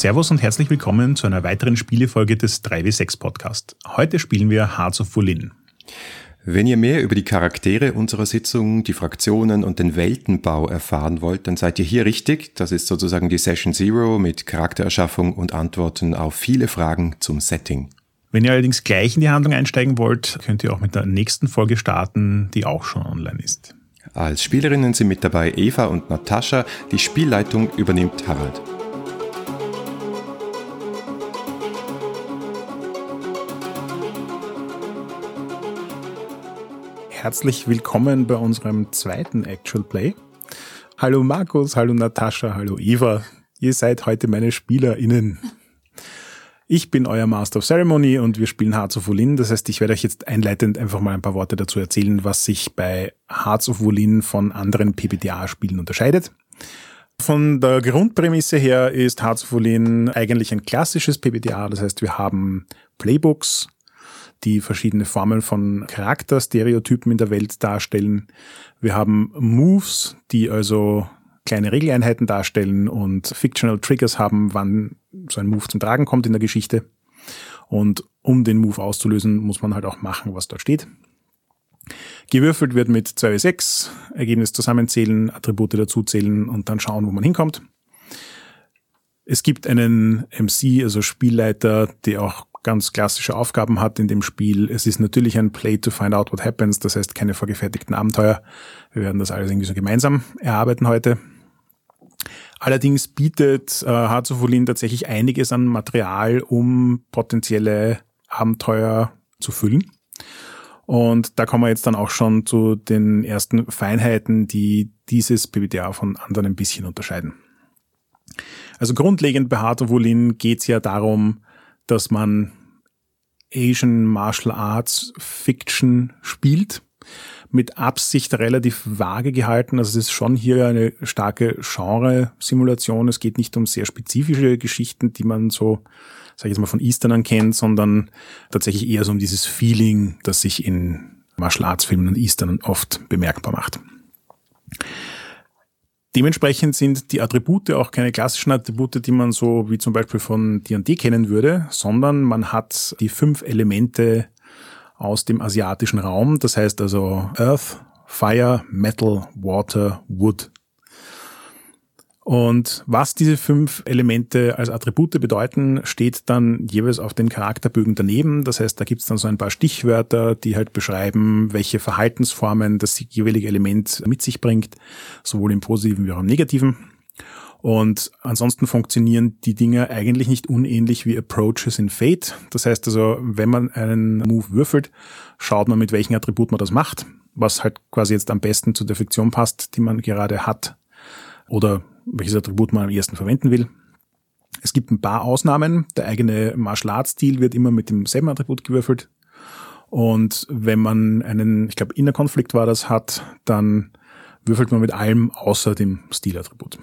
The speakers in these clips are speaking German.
Servus und herzlich willkommen zu einer weiteren Spielefolge des 3W6 Podcast. Heute spielen wir Hearts of Wolin. Wenn ihr mehr über die Charaktere unserer Sitzung, die Fraktionen und den Weltenbau erfahren wollt, dann seid ihr hier richtig. Das ist sozusagen die Session Zero mit Charaktererschaffung und Antworten auf viele Fragen zum Setting. Wenn ihr allerdings gleich in die Handlung einsteigen wollt, könnt ihr auch mit der nächsten Folge starten, die auch schon online ist. Als Spielerinnen sind mit dabei Eva und Natascha. Die Spielleitung übernimmt Harald. Herzlich willkommen bei unserem zweiten Actual Play. Hallo Markus, hallo Natascha, hallo Eva. Ihr seid heute meine SpielerInnen. Ich bin euer Master of Ceremony und wir spielen Hearts of Wolin. Das heißt, ich werde euch jetzt einleitend einfach mal ein paar Worte dazu erzählen, was sich bei Hearts of Wolin von anderen PBTA-Spielen unterscheidet. Von der Grundprämisse her ist Hearts of Wolin eigentlich ein klassisches PBTA. Das heißt, wir haben Playbooks, die verschiedene Formen von Charakterstereotypen in der Welt darstellen. Wir haben Moves, die also kleine Regeleinheiten darstellen und Fictional Triggers haben, wann so ein Move zum Tragen kommt in der Geschichte. Und um den Move auszulösen, muss man halt auch machen, was dort steht. Gewürfelt wird mit 2w6, Ergebnis zusammenzählen, Attribute dazuzählen und dann schauen, wo man hinkommt. Es gibt einen MC, also Spielleiter, der auch ganz klassische Aufgaben hat in dem Spiel. Es ist natürlich ein Play to find out what happens, das heißt keine vorgefertigten Abenteuer. Wir werden das alles irgendwie so gemeinsam erarbeiten heute. Allerdings bietet äh, of Olin tatsächlich einiges an Material, um potenzielle Abenteuer zu füllen. Und da kommen wir jetzt dann auch schon zu den ersten Feinheiten, die dieses PBTA von anderen ein bisschen unterscheiden. Also grundlegend bei Heart of Olin geht es ja darum, dass man Asian Martial Arts Fiction spielt. Mit Absicht relativ vage gehalten. Also es ist schon hier eine starke Genre-Simulation. Es geht nicht um sehr spezifische Geschichten, die man so, sag ich jetzt mal, von Easternern kennt, sondern tatsächlich eher so um dieses Feeling, das sich in Martial Arts Filmen und Easternern oft bemerkbar macht. Dementsprechend sind die Attribute auch keine klassischen Attribute, die man so wie zum Beispiel von D&D kennen würde, sondern man hat die fünf Elemente aus dem asiatischen Raum. Das heißt also Earth, Fire, Metal, Water, Wood. Und was diese fünf Elemente als Attribute bedeuten, steht dann jeweils auf den Charakterbögen daneben. Das heißt, da gibt's dann so ein paar Stichwörter, die halt beschreiben, welche Verhaltensformen das jeweilige Element mit sich bringt, sowohl im positiven wie auch im negativen. Und ansonsten funktionieren die Dinge eigentlich nicht unähnlich wie Approaches in Fate. Das heißt also, wenn man einen Move würfelt, schaut man, mit welchem Attribut man das macht, was halt quasi jetzt am besten zur Defektion passt, die man gerade hat. Oder welches Attribut man am ersten verwenden will. Es gibt ein paar Ausnahmen. Der eigene Martial Arts Stil wird immer mit demselben Attribut gewürfelt. Und wenn man einen, ich glaube, Innerkonflikt war das, hat, dann würfelt man mit allem außer dem Stilattribut.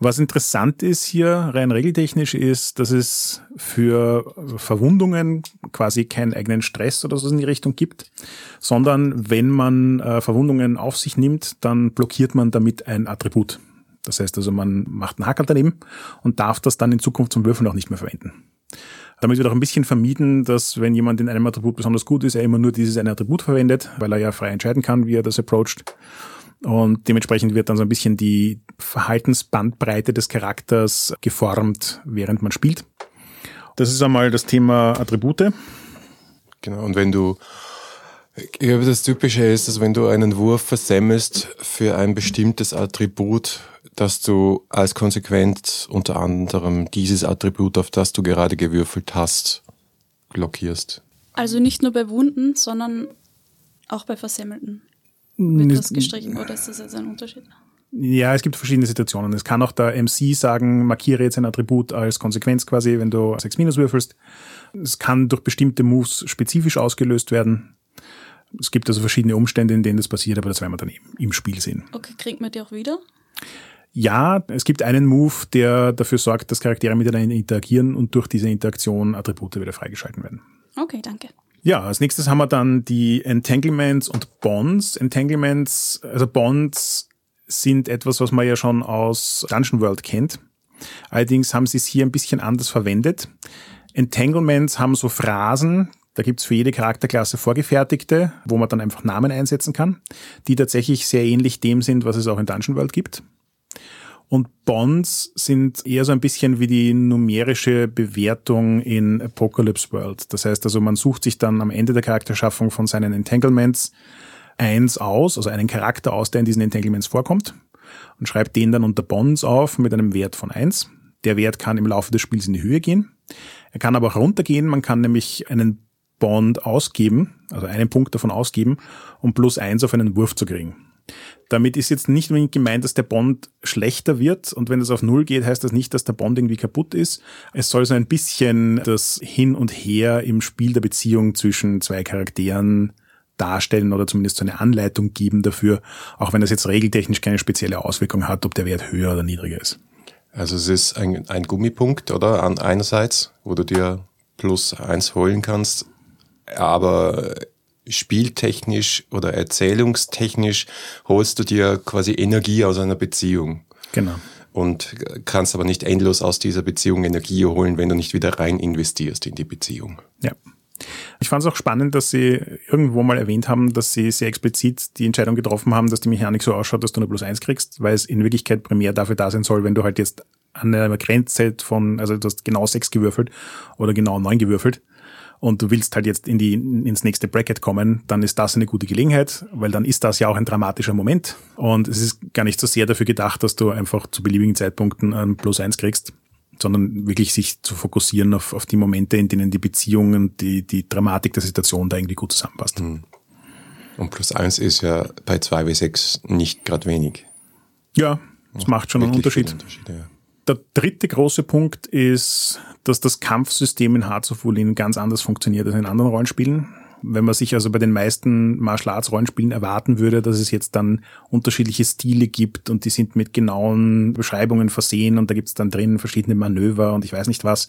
Was interessant ist hier rein regeltechnisch ist, dass es für Verwundungen quasi keinen eigenen Stress oder so in die Richtung gibt, sondern wenn man äh, Verwundungen auf sich nimmt, dann blockiert man damit ein Attribut. Das heißt also, man macht einen Hakel daneben und darf das dann in Zukunft zum Würfeln auch nicht mehr verwenden. Damit wird auch ein bisschen vermieden, dass wenn jemand in einem Attribut besonders gut ist, er immer nur dieses eine Attribut verwendet, weil er ja frei entscheiden kann, wie er das approacht. Und dementsprechend wird dann so ein bisschen die Verhaltensbandbreite des Charakters geformt, während man spielt. Das ist einmal das Thema Attribute. Genau, und wenn du ich glaube, das Typische ist, dass wenn du einen Wurf versemmelst für ein bestimmtes Attribut, dass du als Konsequenz unter anderem dieses Attribut, auf das du gerade gewürfelt hast, blockierst. Also nicht nur bei Wunden, sondern auch bei Versemmelten. Wird das gestrichen oder ist das jetzt ein Unterschied? Ja, es gibt verschiedene Situationen. Es kann auch der MC sagen, markiere jetzt ein Attribut als Konsequenz quasi, wenn du 6 minus würfelst. Es kann durch bestimmte Moves spezifisch ausgelöst werden. Es gibt also verschiedene Umstände, in denen das passiert, aber das werden wir dann im Spiel sehen. Okay, kriegt man die auch wieder? Ja, es gibt einen Move, der dafür sorgt, dass Charaktere miteinander interagieren und durch diese Interaktion Attribute wieder freigeschalten werden. Okay, danke. Ja, als nächstes haben wir dann die Entanglements und Bonds. Entanglements, also Bonds sind etwas, was man ja schon aus Dungeon World kennt. Allerdings haben sie es hier ein bisschen anders verwendet. Entanglements haben so Phrasen, da gibt's für jede Charakterklasse vorgefertigte, wo man dann einfach Namen einsetzen kann, die tatsächlich sehr ähnlich dem sind, was es auch in Dungeon World gibt. Und Bonds sind eher so ein bisschen wie die numerische Bewertung in Apocalypse World. Das heißt also, man sucht sich dann am Ende der Charakterschaffung von seinen Entanglements eins aus, also einen Charakter aus, der in diesen Entanglements vorkommt und schreibt den dann unter Bonds auf mit einem Wert von eins. Der Wert kann im Laufe des Spiels in die Höhe gehen. Er kann aber auch runtergehen. Man kann nämlich einen Bond ausgeben, also einen Punkt davon ausgeben, um plus eins auf einen Wurf zu kriegen. Damit ist jetzt nicht unbedingt gemeint, dass der Bond schlechter wird und wenn es auf Null geht, heißt das nicht, dass der Bond irgendwie kaputt ist. Es soll so ein bisschen das Hin und Her im Spiel der Beziehung zwischen zwei Charakteren darstellen oder zumindest so eine Anleitung geben dafür, auch wenn das jetzt regeltechnisch keine spezielle Auswirkung hat, ob der Wert höher oder niedriger ist. Also es ist ein, ein Gummipunkt, oder? An einerseits, wo du dir plus eins holen kannst, aber spieltechnisch oder erzählungstechnisch holst du dir quasi Energie aus einer Beziehung. Genau. Und kannst aber nicht endlos aus dieser Beziehung Energie holen, wenn du nicht wieder rein investierst in die Beziehung. Ja. Ich fand es auch spannend, dass Sie irgendwo mal erwähnt haben, dass Sie sehr explizit die Entscheidung getroffen haben, dass die Mechanik so ausschaut, dass du nur plus eins kriegst, weil es in Wirklichkeit primär dafür da sein soll, wenn du halt jetzt an einer Grenze von, also du hast genau sechs gewürfelt oder genau neun gewürfelt und du willst halt jetzt in die, ins nächste Bracket kommen, dann ist das eine gute Gelegenheit, weil dann ist das ja auch ein dramatischer Moment. Und es ist gar nicht so sehr dafür gedacht, dass du einfach zu beliebigen Zeitpunkten ein Plus eins kriegst, sondern wirklich sich zu fokussieren auf, auf die Momente, in denen die Beziehung und die, die Dramatik der Situation da irgendwie gut zusammenpasst. Hm. Und plus eins ist ja bei 2W6 nicht gerade wenig. Ja, das macht schon einen Unterschied. Unterschied ja. Der dritte große Punkt ist, dass das Kampfsystem in Hearts of Wulin ganz anders funktioniert als in anderen Rollenspielen. Wenn man sich also bei den meisten Martial Arts Rollenspielen erwarten würde, dass es jetzt dann unterschiedliche Stile gibt und die sind mit genauen Beschreibungen versehen und da gibt es dann drin verschiedene Manöver und ich weiß nicht was.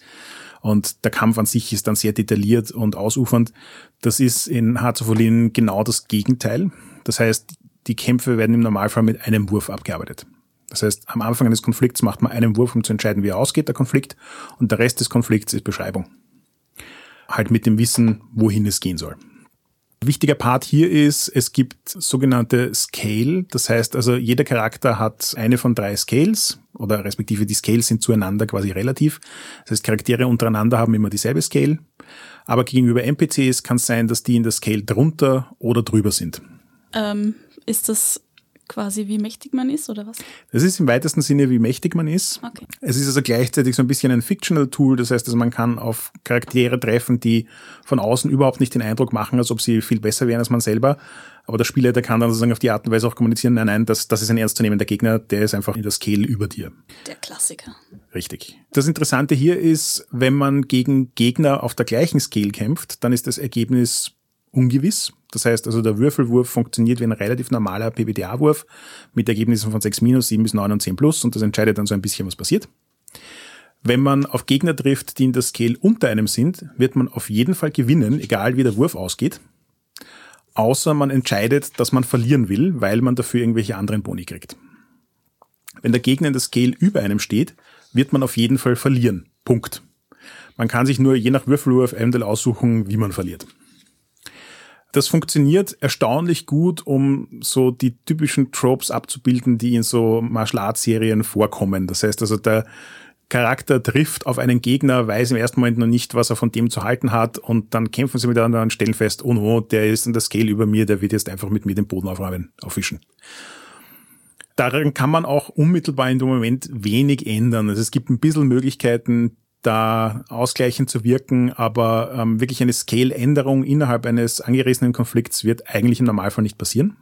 Und der Kampf an sich ist dann sehr detailliert und ausufernd. Das ist in Hearts of Wulin genau das Gegenteil. Das heißt, die Kämpfe werden im Normalfall mit einem Wurf abgearbeitet. Das heißt, am Anfang eines Konflikts macht man einen Wurf, um zu entscheiden, wie er ausgeht, der Konflikt, und der Rest des Konflikts ist Beschreibung. Halt mit dem Wissen, wohin es gehen soll. Wichtiger Part hier ist, es gibt sogenannte Scale. Das heißt also, jeder Charakter hat eine von drei Scales oder respektive die Scales sind zueinander quasi relativ. Das heißt, Charaktere untereinander haben immer dieselbe Scale. Aber gegenüber NPCs kann es sein, dass die in der Scale drunter oder drüber sind. Ähm, ist das quasi, wie mächtig man ist, oder was? Das ist im weitesten Sinne, wie mächtig man ist. Okay. Es ist also gleichzeitig so ein bisschen ein Fictional Tool, das heißt, also man kann auf Charaktere treffen, die von außen überhaupt nicht den Eindruck machen, als ob sie viel besser wären als man selber. Aber der Spieler, der kann dann sozusagen auf die Art und Weise auch kommunizieren, nein, nein, das, das ist ein ernstzunehmender Gegner, der ist einfach in der Scale über dir. Der Klassiker. Richtig. Das Interessante hier ist, wenn man gegen Gegner auf der gleichen Scale kämpft, dann ist das Ergebnis ungewiss. Das heißt also, der Würfelwurf funktioniert wie ein relativ normaler PBTA-Wurf mit Ergebnissen von 6 minus, 7 bis 9 und 10 plus und das entscheidet dann so ein bisschen, was passiert. Wenn man auf Gegner trifft, die in der Scale unter einem sind, wird man auf jeden Fall gewinnen, egal wie der Wurf ausgeht. Außer man entscheidet, dass man verlieren will, weil man dafür irgendwelche anderen Boni kriegt. Wenn der Gegner in der Scale über einem steht, wird man auf jeden Fall verlieren. Punkt. Man kann sich nur je nach Würfelwurf eventuell aussuchen, wie man verliert. Das funktioniert erstaunlich gut, um so die typischen Tropes abzubilden, die in so Martial Arts Serien vorkommen. Das heißt also, der Charakter trifft auf einen Gegner, weiß im ersten Moment noch nicht, was er von dem zu halten hat und dann kämpfen sie miteinander und stellen fest, oh no, der ist in der Scale über mir, der wird jetzt einfach mit mir den Boden aufräumen, aufwischen. Daran kann man auch unmittelbar in dem Moment wenig ändern. Also es gibt ein bisschen Möglichkeiten, da ausgleichend zu wirken, aber ähm, wirklich eine Scale-Änderung innerhalb eines angerissenen Konflikts wird eigentlich im Normalfall nicht passieren.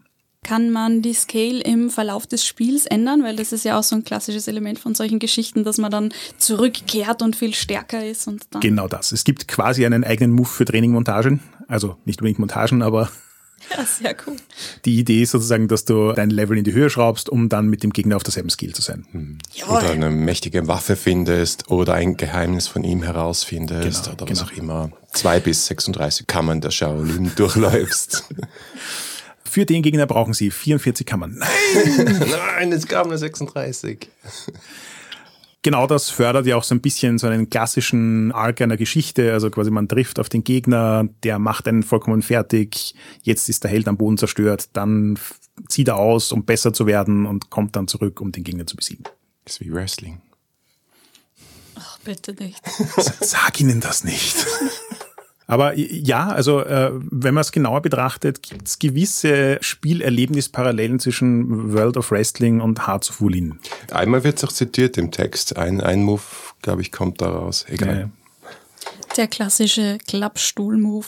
Kann man die Scale im Verlauf des Spiels ändern? Weil das ist ja auch so ein klassisches Element von solchen Geschichten, dass man dann zurückkehrt und viel stärker ist. Und dann genau das. Es gibt quasi einen eigenen Move für Training-Montagen. Also nicht unbedingt Montagen, aber Ja, sehr cool. Die Idee ist sozusagen, dass du dein Level in die Höhe schraubst, um dann mit dem Gegner auf derselben Skill zu sein. Hm. Oder eine mächtige Waffe findest oder ein Geheimnis von ihm herausfindest genau, oder genau. was auch immer. Zwei bis 36 Kammern der Shaolin durchläufst. Für den Gegner brauchen sie 44 Kammern. Nein! Nein, es gab nur 36. genau das fördert ja auch so ein bisschen so einen klassischen Arc einer Geschichte. Also quasi man trifft auf den Gegner, der macht einen vollkommen fertig. Jetzt ist der Held am Boden zerstört. Dann zieht er aus, um besser zu werden und kommt dann zurück, um den Gegner zu besiegen. Das ist wie Wrestling. Ach, bitte nicht. Sag ihnen das nicht. Aber ja, also äh, wenn man es genauer betrachtet, gibt es gewisse Spielerlebnisparallelen zwischen World of Wrestling und Hearts of Wulin. Einmal wird es auch zitiert im Text. Ein, ein Move, glaube ich, kommt daraus. Egal. Ja. Der klassische Klappstuhl-Move.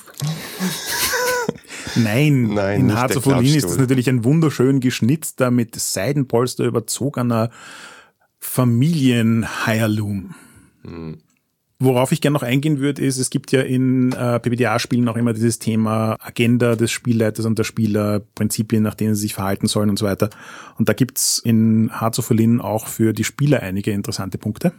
Nein, Nein, in Hearts of Wulin ist das Klappstuhl. natürlich ein wunderschön geschnitzter, mit Seidenpolster überzogener Familien-Heirloom. Worauf ich gerne noch eingehen würde, ist, es gibt ja in äh, PBTA-Spielen auch immer dieses Thema Agenda des Spielleiters und der Spieler, Prinzipien, nach denen sie sich verhalten sollen und so weiter. Und da gibt's in Hearts of Wulin auch für die Spieler einige interessante Punkte.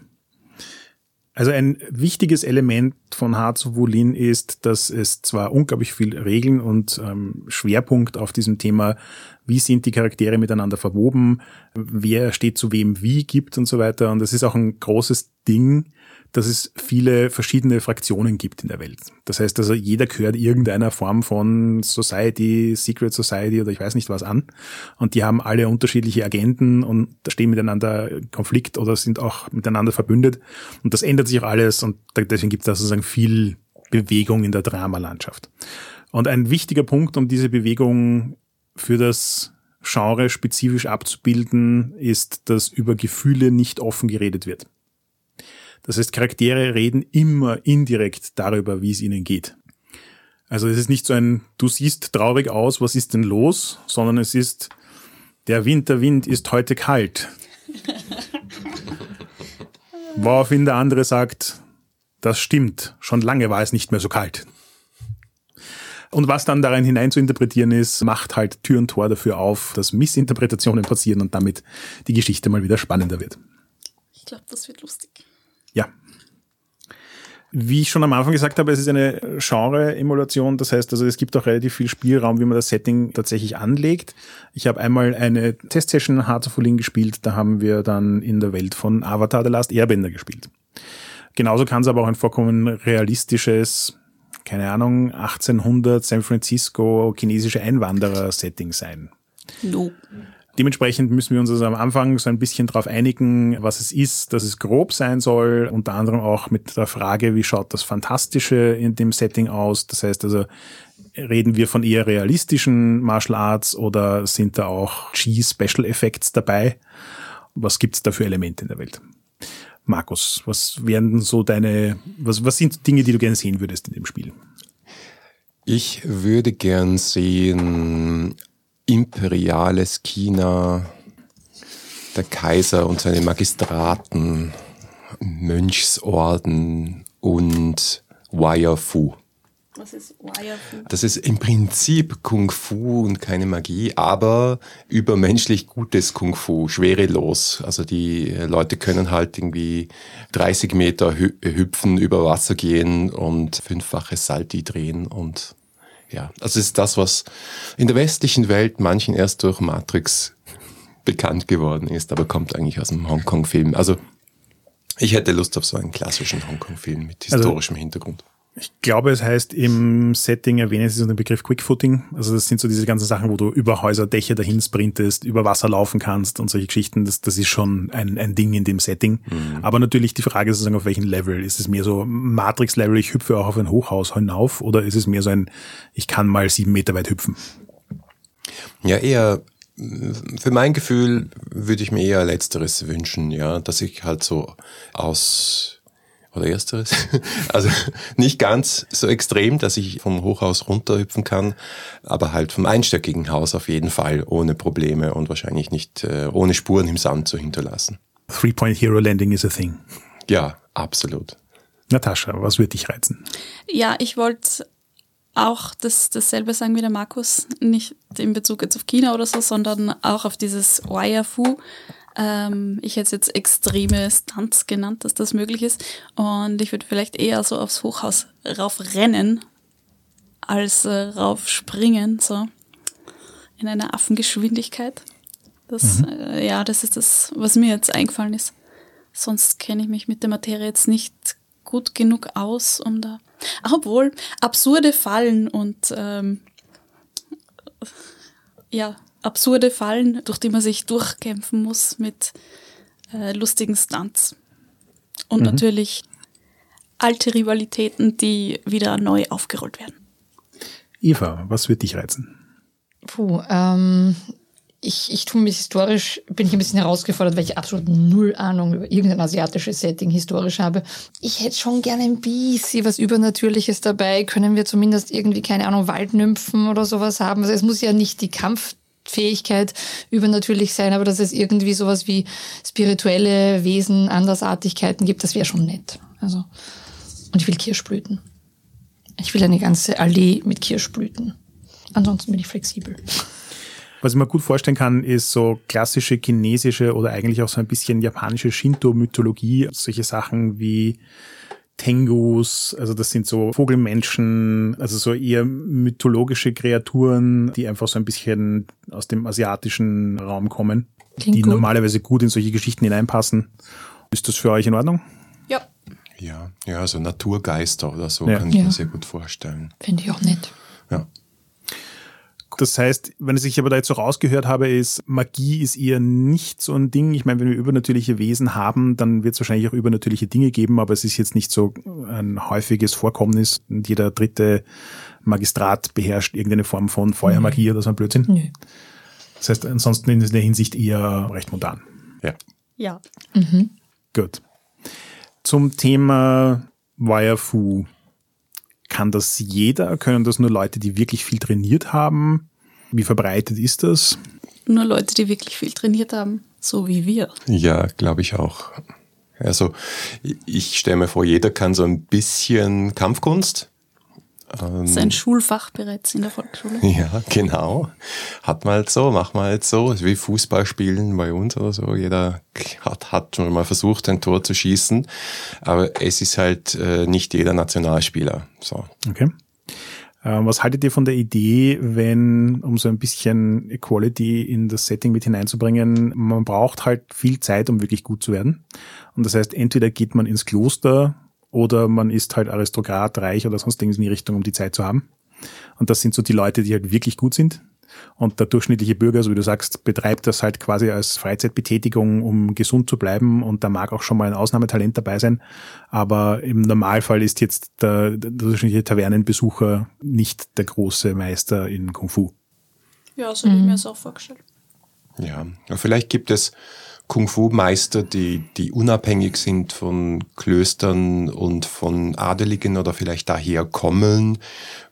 Also ein wichtiges Element von Hearts of Wulin ist, dass es zwar unglaublich viel Regeln und ähm, Schwerpunkt auf diesem Thema, wie sind die Charaktere miteinander verwoben, wer steht zu wem wie gibt und so weiter. Und das ist auch ein großes Ding, dass es viele verschiedene Fraktionen gibt in der Welt. Das heißt also, jeder gehört irgendeiner Form von Society, Secret Society oder ich weiß nicht was an. Und die haben alle unterschiedliche Agenten und stehen miteinander in Konflikt oder sind auch miteinander verbündet. Und das ändert sich auch alles und deswegen gibt es da sozusagen viel Bewegung in der Dramalandschaft. Und ein wichtiger Punkt, um diese Bewegung für das Genre spezifisch abzubilden, ist, dass über Gefühle nicht offen geredet wird. Das heißt, Charaktere reden immer indirekt darüber, wie es ihnen geht. Also es ist nicht so ein, du siehst traurig aus, was ist denn los, sondern es ist, der Winterwind ist heute kalt. Woraufhin der andere sagt, das stimmt, schon lange war es nicht mehr so kalt. Und was dann darin hinein zu interpretieren ist, macht halt Tür und Tor dafür auf, dass Missinterpretationen passieren und damit die Geschichte mal wieder spannender wird. Ich glaube, das wird lustig. Ja. Wie ich schon am Anfang gesagt habe, es ist eine Genre-Emulation. Das heißt also, es gibt auch relativ viel Spielraum, wie man das Setting tatsächlich anlegt. Ich habe einmal eine Testsession Hearts of Wulin gespielt. Da haben wir dann in der Welt von Avatar The Last Airbender gespielt. Genauso kann es aber auch ein vollkommen realistisches, keine Ahnung, 1800 San Francisco chinesische Einwanderer-Setting sein. No. Dementsprechend müssen wir uns also am Anfang so ein bisschen darauf einigen, was es ist, dass es grob sein soll, unter anderem auch mit der Frage, wie schaut das Fantastische in dem Setting aus. Das heißt also, reden wir von eher realistischen Martial Arts oder sind da auch G-Special Effects dabei? Was gibt's da für Elemente in der Welt? Markus, was wären denn so deine, was, was sind Dinge, die du gerne sehen würdest in dem Spiel? Ich würde gern sehen imperiales China, der Kaiser und seine Magistraten, Mönchsorden und Wire Fu. Was ist Wire Fu? Das ist im Prinzip Kung Fu und keine Magie, aber übermenschlich gutes Kung Fu, schwerelos. Also die Leute können halt irgendwie 30 Meter hü hüpfen, über Wasser gehen und fünffache Salti drehen und ja, das ist das, was in der westlichen Welt manchen erst durch Matrix bekannt geworden ist, aber kommt eigentlich aus dem Hongkong-Film. Also ich hätte Lust auf so einen klassischen Hongkong-Film mit Also historischem Hintergrund. Ich glaube, es heißt im Setting erwähnen sie so den Begriff Quickfooting. Also das sind so diese ganzen Sachen, wo du über Häuser, Dächer dahin sprintest, über Wasser laufen kannst und solche Geschichten. Das, das ist schon ein, ein Ding in dem Setting. Aber natürlich die Frage ist sozusagen, auf welchem Level. Ist es mehr so Matrix-Level, ich hüpfe auch auf ein Hochhaus hinauf oder ist es mehr so ein, ich kann mal sieben Meter weit hüpfen? Ja, eher, für mein Gefühl würde ich mir eher Letzteres wünschen, ja, dass ich halt so aus, oder Ersteres, also nicht ganz so extrem, dass ich vom Hochhaus runterhüpfen kann, aber halt vom einstöckigen Haus auf jeden Fall ohne Probleme und wahrscheinlich nicht äh, ohne Spuren im Sand zu hinterlassen. Three-Point Hero Landing is a thing. Ja, absolut. Natascha, was würde dich reizen? Ja, ich wollte auch das, dasselbe sagen wie der Markus, nicht in Bezug jetzt auf China oder so, sondern auch auf dieses Wire Fu. Ähm, ich hätte es jetzt extreme Stunts genannt, dass das möglich ist. Und ich würde vielleicht eher so aufs Hochhaus raufrennen, als äh, raufspringen, so in einer Affengeschwindigkeit. Das, äh, ja, das ist das, was mir jetzt eingefallen ist. sonst kenne ich mich mit der Materie jetzt nicht gut genug aus, um da. Obwohl, absurde Fallen und ähm, ja, absurde Fallen, durch die man sich durchkämpfen muss mit äh, lustigen Stunts. Und mhm. natürlich alte Rivalitäten, die wieder neu aufgerollt werden. Eva, was wird dich reizen? Puh, ähm, ich, ich tue mich historisch, bin ich ein bisschen herausgefordert, weil ich absolut null Ahnung über irgendein asiatisches Setting historisch habe. Ich hätte schon gerne ein bisschen was Übernatürliches dabei. Können wir zumindest irgendwie, keine Ahnung, Waldnymphen oder sowas haben? Also es muss ja nicht die Kampffähigkeit übernatürlich sein, aber dass es irgendwie sowas wie spirituelle Wesen, Andersartigkeiten gibt, das wäre schon nett. Also, und ich will Kirschblüten. Ich will eine ganze Allee mit Kirschblüten. Ansonsten bin ich flexibel. Was ich mir gut vorstellen kann, ist so klassische chinesische oder eigentlich auch so ein bisschen japanische Shinto-Mythologie. Solche Sachen wie Tengus, also das sind so Vogelmenschen, also so eher mythologische Kreaturen, die einfach so ein bisschen aus dem asiatischen Raum kommen, Klingt die gut. normalerweise gut in solche Geschichten hineinpassen. Ist das für euch in Ordnung? Ja. Ja, ja, so also Naturgeister oder so ja. kann ich ja. mir sehr gut vorstellen. Finde ich auch nett. Ja. Das heißt, wenn ich aber da jetzt so rausgehört habe, ist, Magie ist eher nicht so ein Ding. Ich meine, wenn wir übernatürliche Wesen haben, dann wird es wahrscheinlich auch übernatürliche Dinge geben, aber es ist jetzt nicht so ein häufiges Vorkommnis. Und jeder dritte Magistrat beherrscht irgendeine Form von Feuermagie mhm. oder so ein Blödsinn. Nö. Das heißt, ansonsten in der Hinsicht eher recht modern. Ja. Ja. Mhm. Gut. Zum Thema Wirefu kann das jeder? Können das nur Leute, die wirklich viel trainiert haben? Wie verbreitet ist das? Nur Leute, die wirklich viel trainiert haben, so wie wir. Ja, glaube ich auch. Also ich stelle mir vor, jeder kann so ein bisschen Kampfkunst. Ähm, Sein Schulfach bereits in der Volksschule. Ja, genau. Hat man halt so, macht man halt so, wie Fußball spielen bei uns oder so. Jeder hat, hat schon mal versucht, ein Tor zu schießen, aber es ist halt äh, nicht jeder Nationalspieler. So. Okay. Ähm, was haltet ihr von der Idee, wenn, um so ein bisschen Equality in das Setting mit hineinzubringen, man braucht halt viel Zeit, um wirklich gut zu werden. Und das heißt, entweder geht man ins Kloster oder man ist halt Aristokrat, reich oder sonst irgendwas in die Richtung, um die Zeit zu haben. Und das sind so die Leute, die halt wirklich gut sind. Und der durchschnittliche Bürger, so wie du sagst, betreibt das halt quasi als Freizeitbetätigung, um gesund zu bleiben. Und da mag auch schon mal ein Ausnahmetalent dabei sein. Aber im Normalfall ist jetzt der, der durchschnittliche Tavernenbesucher nicht der große Meister in Kung Fu. Ja, so mhm. habe ich mir das auch vorgestellt. Ja, vielleicht gibt es Kung-Fu-Meister, die, die unabhängig sind von Klöstern und von Adeligen oder vielleicht daher kommen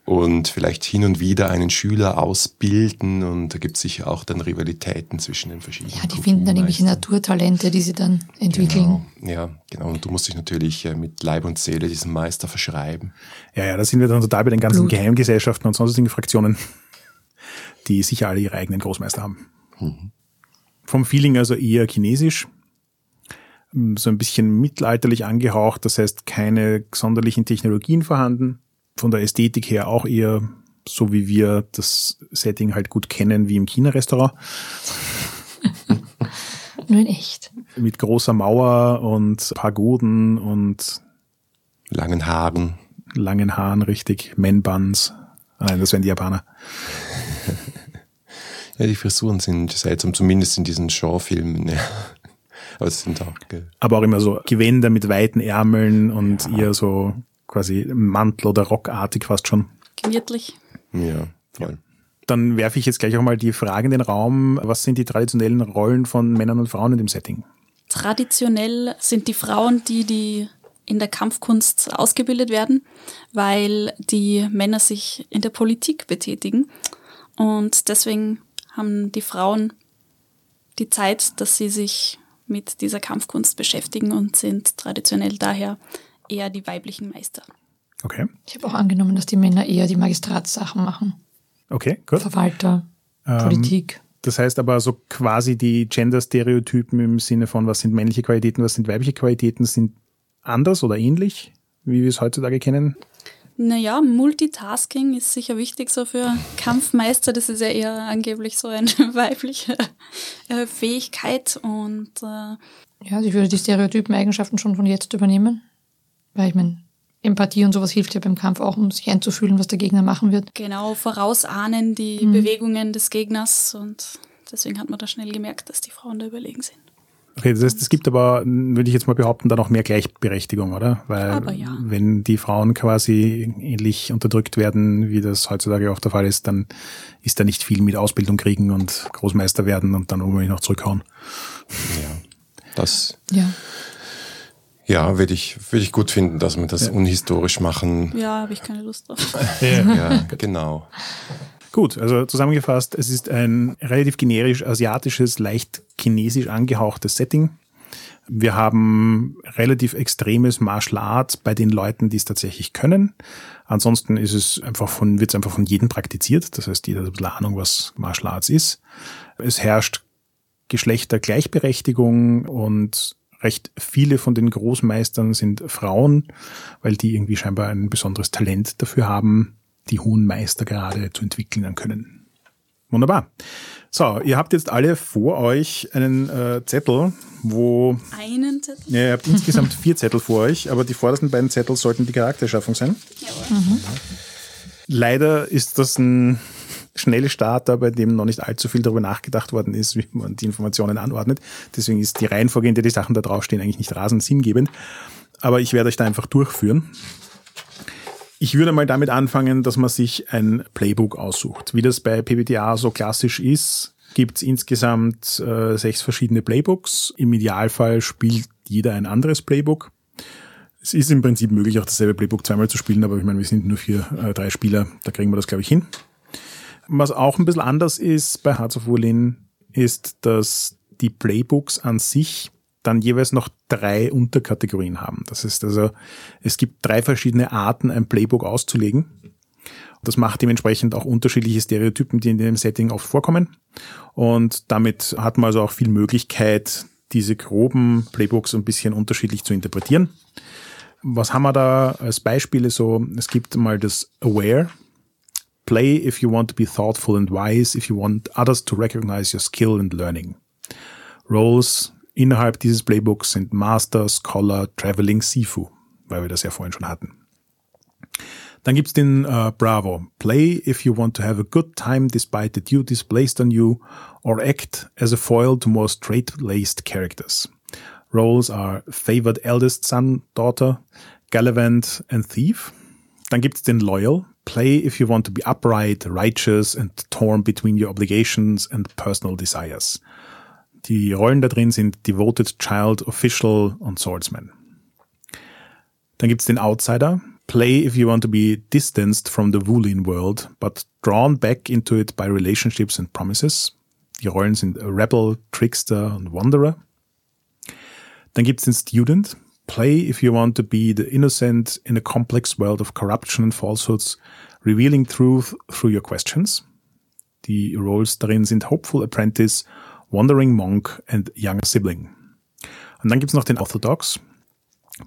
und vielleicht hin und wieder einen Schüler ausbilden und da gibt es sicher auch dann Rivalitäten zwischen den verschiedenen. Ja, die finden dann irgendwelche Naturtalente, die sie dann entwickeln. Genau. Ja, genau. Und du musst dich natürlich äh, mit Leib und Seele diesem Meister verschreiben. Ja, ja, da sind wir dann total bei den ganzen Blut. Geheimgesellschaften und sonstigen Fraktionen, die sicher alle ihre eigenen Großmeister haben. Mhm. Vom Feeling also eher chinesisch, so ein bisschen mittelalterlich angehaucht, das heißt keine sonderlichen Technologien vorhanden. Von der Ästhetik her auch eher so, wie wir das Setting halt gut kennen, wie im China-Restaurant. Nur in echt. Mit großer Mauer und Pagoden und langen Haaren. Langen Haaren, richtig. Men-Buns. Nein, das wären die Japaner. Ja, die Frisuren sind seltsam, zumindest in diesen Genre-Filmen. Ja. Aber es sind auch, gell. Aber auch immer so Gewänder mit weiten Ärmeln und ja. eher so quasi Mantel- oder Rockartig fast schon. Gemütlich. Ja, voll. Dann werfe ich jetzt gleich auch mal die Frage in den Raum. Was sind die traditionellen Rollen von Männern und Frauen in dem Setting? Traditionell sind die Frauen die, die in der Kampfkunst ausgebildet werden, weil die Männer sich in der Politik betätigen. Und deswegen haben die Frauen die Zeit, dass sie sich mit dieser Kampfkunst beschäftigen und sind traditionell daher eher die weiblichen Meister. Okay. Ich habe auch angenommen, dass die Männer eher die Magistratssachen machen. Okay, gut. Verwalter, ähm, Politik. Das heißt aber so quasi die Gender-Stereotypen im Sinne von, was sind männliche Qualitäten, was sind weibliche Qualitäten, sind anders oder ähnlich, wie wir es heutzutage kennen? Naja, Multitasking ist sicher wichtig so für Kampfmeister. Das ist ja eher angeblich so eine weibliche äh, Fähigkeit. Und äh, Ja, also ich würde die stereotypen Eigenschaften schon von jetzt übernehmen. Weil ich meine, Empathie und sowas hilft ja beim Kampf auch, um sich einzufühlen, was der Gegner machen wird. genau vorausahnen die Bewegungen des Gegners. Und deswegen hat man da schnell gemerkt, dass die Frauen da überlegen sind. Okay, das heißt, es gibt aber, würde ich jetzt mal behaupten, da noch mehr Gleichberechtigung, oder? Weil Aber ja. wenn die Frauen quasi ähnlich unterdrückt werden, wie das heutzutage auch der Fall ist, dann ist da nicht viel mit Ausbildung kriegen und Großmeister werden und dann irgendwie noch zurückhauen. Das, Ja. ja, würde ich, würde ich gut finden, dass wir das unhistorisch machen. Ja, habe ich keine Lust drauf. Ja, genau. Gut, also zusammengefasst, es ist ein relativ generisch asiatisches, leicht chinesisch angehauchtes Setting. Wir haben relativ extremes Martial Arts bei den Leuten, die es tatsächlich können. Ansonsten ist es einfach von, wird es einfach von jedem praktiziert. Das heißt, jeder hat ein bisschen Ahnung, was Martial Arts ist. Es herrscht Geschlechtergleichberechtigung und recht viele von den Großmeistern sind Frauen, weil die irgendwie scheinbar ein besonderes Talent dafür haben, die hohen Meister gerade zu entwickeln können. Wunderbar. So, ihr habt jetzt alle vor euch einen äh, Zettel, wo Einen Zettel? ja, ihr habt insgesamt vier Zettel vor euch, aber die vordersten beiden Zettel sollten die Charakterschaffung sein. Leider ist das ein Schnellstarter, bei dem noch nicht allzu viel darüber nachgedacht worden ist, wie man die Informationen anordnet. Deswegen ist die Reihenfolge, in der die Sachen da draufstehen, eigentlich nicht rasend sinngebend. Aber ich werde euch da einfach durchführen. Ich würde mal damit anfangen, dass man sich ein Playbook aussucht. Wie das bei PBTA so klassisch ist, gibt es insgesamt äh, sechs verschiedene Playbooks. Im Idealfall spielt jeder ein anderes Playbook. Es ist im Prinzip möglich, auch dasselbe Playbook zweimal zu spielen, aber ich meine, wir sind nur vier, äh, drei Spieler, da kriegen wir das, glaube ich, hin. Was auch ein bisschen anders ist bei Hearts of Wurlin, ist, dass die Playbooks an sich dann jeweils noch drei Unterkategorien haben. Das ist also, es gibt drei verschiedene Arten, ein Playbook auszulegen. Das macht dementsprechend auch unterschiedliche Stereotypen, die in dem Setting oft vorkommen. Und damit hat man also auch viel Möglichkeit, diese groben Playbooks ein bisschen unterschiedlich zu interpretieren. Was haben wir da als Beispiele so? Es gibt mal das Aware. Play if you want to be thoughtful and wise, if you want others to recognize your skill and learning. Roles innerhalb dieses Playbooks sind Master, Scholar, Traveling, Sifu, weil wir das ja vorhin schon hatten. Dann gibt's den äh, Bravo. Play if you want to have a good time despite the duties placed on you or act as a foil to more straight-laced characters. Roles are favored eldest son, daughter, Gallivant and Thief. Dann gibt's den Loyal. Play if you want to be upright, righteous and torn between your obligations and personal desires. Die Rollen da drin sind Devoted Child, Official und Swordsman. Dann gibt's den Outsider. Play if you want to be distanced from the Wulin world, but drawn back into it by relationships and promises. Die Rollen sind Rebel, Trickster und Wanderer. Dann gibt's den Student. Play if you want to be the innocent in a complex world of corruption and falsehoods, revealing truth through your questions. Die Roles darin sind Hopeful Apprentice, Wandering Monk and Young Sibling. Und dann gibt's noch den Orthodox.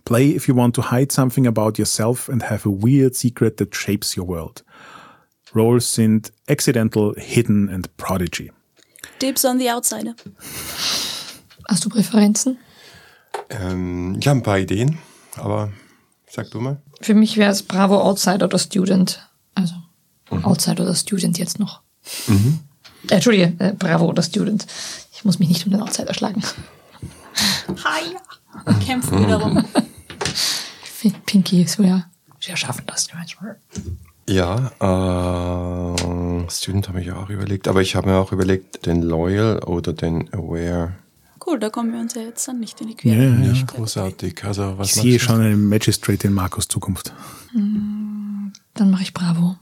Play if you want to hide something about yourself and have a weird secret that shapes your world. Roles sind Accidental, Hidden and Prodigy. Dibs on the Outsider. Hast du Präferenzen? Ähm, ich habe ein paar Ideen, aber sag du mal. Für mich wäre es Bravo Outsider oder Student. Also Outsider oder Student jetzt noch. Äh, Entschuldige, äh, Bravo oder Student. Ich muss mich nicht um den Outsider schlagen. Ja. Kämpfen wiederum. Pinky, so ja. Wir schaffen das. Ja, äh, Student habe ich auch überlegt, aber ich habe mir auch überlegt, den Loyal oder den Aware. Cool, da kommen wir uns ja jetzt dann nicht in die Quere. ja, ja. Nicht großartig. Also was Ich sehe schon einen Magistrate in Markus Zukunft. Dann mache ich Bravo.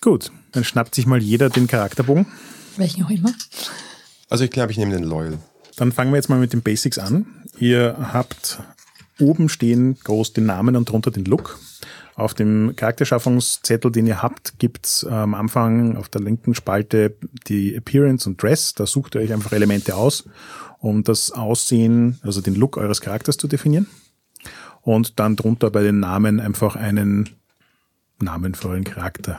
Gut, dann schnappt sich mal jeder den Charakterbogen. Welchen auch immer. Also ich glaube, ich nehme den Loyal. Dann fangen wir jetzt mal mit den Basics an. Ihr habt oben stehen groß den Namen und drunter den Look. Auf dem Charakterschaffungszettel, den ihr habt, gibt's äh, am Anfang auf der linken Spalte die Appearance und Dress. Da sucht ihr euch einfach Elemente aus, um das Aussehen, also den Look eures Charakters zu definieren. Und dann drunter bei den Namen einfach einen Namen für euren Charakter.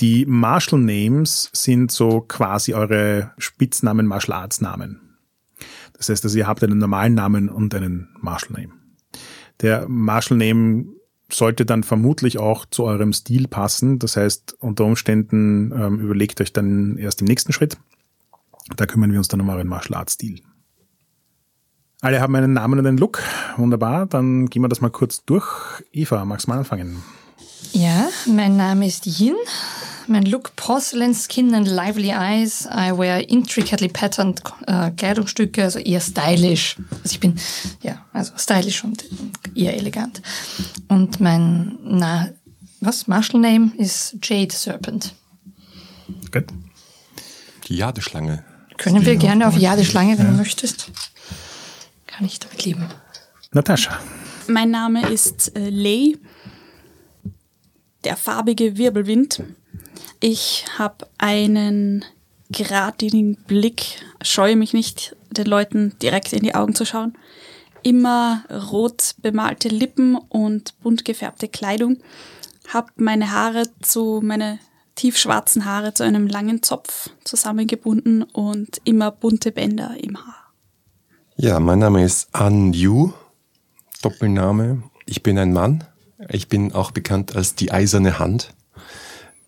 Die Martial Names sind so quasi eure Spitznamen, Martial Arts Namen. Das heißt, also ihr habt einen normalen Namen und einen Martial Name. Der Martial Name sollte dann vermutlich auch zu eurem Stil passen. Das heißt, unter Umständen ähm, überlegt euch dann erst im nächsten Schritt. Da kümmern wir uns dann um euren Martial Arts Stil. Alle haben einen Namen und einen Look. Wunderbar. Dann gehen wir das mal kurz durch. Eva, magst du mal anfangen? Ja, mein Name ist Yin. Mein Look porcelain skin and lively eyes. I wear intricately patterned äh, Kleidungsstücke, also eher stylish. Also ich bin ja, also stylish und eher elegant. Und mein na was Martial Name ist Jade Serpent. Gut. Die Jadeschlange. Können wir gerne auf Jade Schlange, wenn du möchtest. Kann ich damit leben. Natascha. Mein Name ist äh, Lei, der farbige Wirbelwind. Ich habe einen geradlinigen Blick, scheue mich nicht, den Leuten direkt in die Augen zu schauen. Immer rot bemalte Lippen und bunt gefärbte Kleidung. Hab meine Haare zu, meine tiefschwarzen Haare zu einem langen Zopf zusammengebunden und immer bunte Bänder im Haar. Ja, mein Name ist An Yu, Doppelname. Ich bin ein Mann. Ich bin auch bekannt als die eiserne Hand.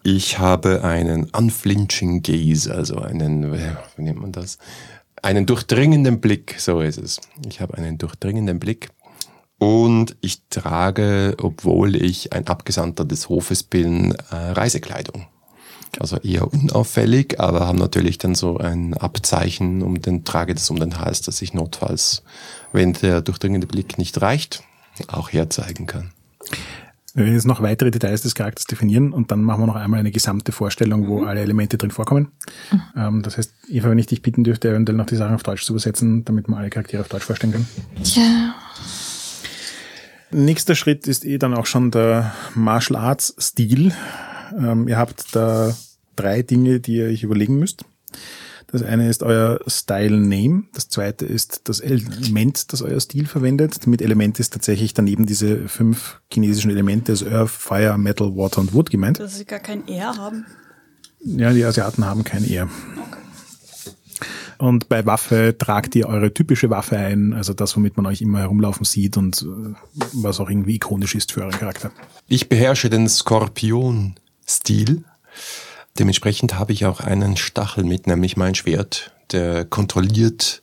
Ich habe einen unflinching gaze, also einen, wie nennt man das? Einen durchdringenden Blick, so ist es. Ich habe einen durchdringenden Blick. Und ich trage, obwohl ich ein Abgesandter des Hofes bin, äh, Reisekleidung. Also eher unauffällig, aber haben natürlich dann so ein Abzeichen um den, trage das um den Hals, dass ich notfalls, wenn der durchdringende Blick nicht reicht, auch herzeigen kann. Wir werden jetzt noch weitere Details des Charakters definieren und dann machen wir noch einmal eine gesamte Vorstellung, wo alle Elemente drin vorkommen. Ähm, das heißt, Eva, wenn ich dich bitten dürfte, eventuell noch die Sachen auf Deutsch zu übersetzen, damit wir alle Charaktere auf Deutsch vorstellen können. Ja. Nächster Schritt ist eh dann auch schon der Martial Arts Stil. Ähm, ihr habt da drei Dinge, die ihr euch überlegen müsst. Das eine ist euer Style Name. Das zweite ist das Element, das euer Stil verwendet. Mit Element ist tatsächlich daneben diese fünf chinesischen Elemente, also Earth, Fire, Metal, Water und Wood gemeint. Dass sie gar kein R haben. Ja, die Asiaten haben kein R. Und bei Waffe tragt ihr eure typische Waffe ein, also das, womit man euch immer herumlaufen sieht und äh, was auch irgendwie ikonisch ist für euren Charakter. Ich beherrsche den Skorpion-Stil. Dementsprechend habe ich auch einen Stachel mit, nämlich mein Schwert, der kontrolliert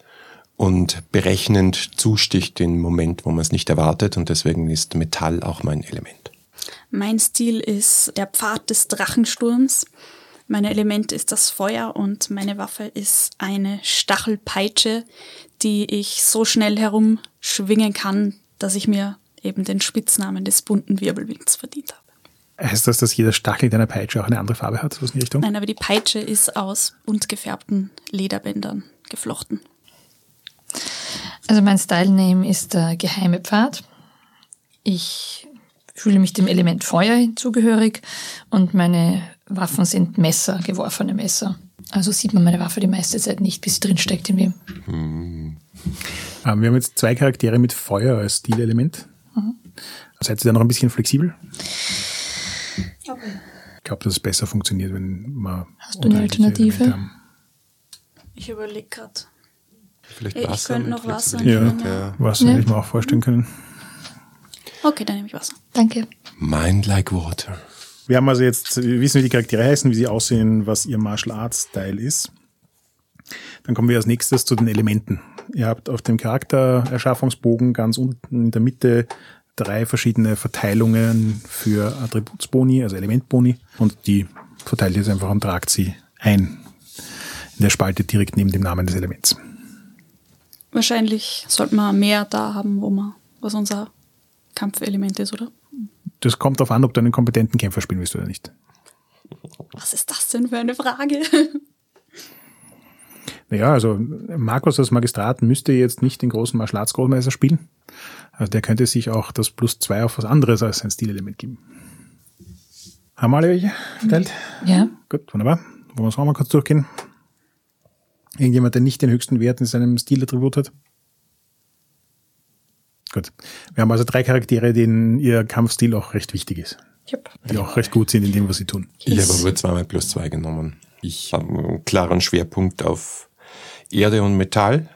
und berechnend zusticht im Moment, wo man es nicht erwartet. Und deswegen ist Metall auch mein Element. Mein Stil ist der Pfad des Drachensturms. Mein Element ist das Feuer und meine Waffe ist eine Stachelpeitsche, die ich so schnell herumschwingen kann, dass ich mir eben den Spitznamen des bunten Wirbelwinds verdient habe. Heißt das, dass jeder Stachel deiner Peitsche auch eine andere Farbe hat, so in die Richtung? Nein, aber die Peitsche ist aus bunt gefärbten Lederbändern geflochten. Also mein Style-Name ist der geheime Pfad. Ich fühle mich dem Element Feuer hinzugehörig und meine Waffen sind Messer, geworfene Messer. Also sieht man meine Waffe die meiste Zeit nicht, bis sie drin steckt in wem. Ähm, wir haben jetzt zwei Charaktere mit Feuer als Stilelement. Mhm. Seid ihr da noch ein bisschen flexibel? Ich glaube, dass es besser funktioniert, wenn man. Hast du eine Alternative? Ich überlege gerade. Vielleicht Ich Wasser könnte mit noch Wasser nehmen. ja. Was Ja. hätte ich mir auch vorstellen können. Okay, dann nehme ich Wasser. Danke. Mind like water. Wir haben also jetzt, wir wissen, wie die Charaktere heißen, wie sie aussehen, was ihr Martial Arts Style ist. Dann kommen wir als nächstes zu den Elementen. Ihr habt auf dem Charaktererschaffungsbogen ganz unten in der Mitte drei verschiedene Verteilungen für Attributsboni, also Elementboni, und die verteilt ihr jetzt einfach und tragt sie ein in der Spalte direkt neben dem Namen des Elements. Wahrscheinlich sollte man mehr da haben, wo man, was unser Kampfelement ist, oder? Das kommt darauf an, ob du einen kompetenten Kämpfer spielen willst oder nicht. Was ist das denn für eine Frage? Naja, also Markus als Magistrat müsste jetzt nicht den großen Martial Arts Großmeister spielen. Also der könnte sich auch das Plus zwei auf was anderes als sein Stilelement geben. Haben wir alle welche verteilt? Ja. Gut, wunderbar. Wollen wir es auch mal kurz durchgehen? Irgendjemand, der nicht den höchsten Wert in seinem Stilattribut hat? Gut. Wir haben also drei Charaktere, denen ihr Kampfstil auch recht wichtig ist. Yep. Die auch recht gut sind in dem, was sie tun. Ich habe aber zweimal plus zwei genommen. Ich habe einen klaren Schwerpunkt auf Erde und Metall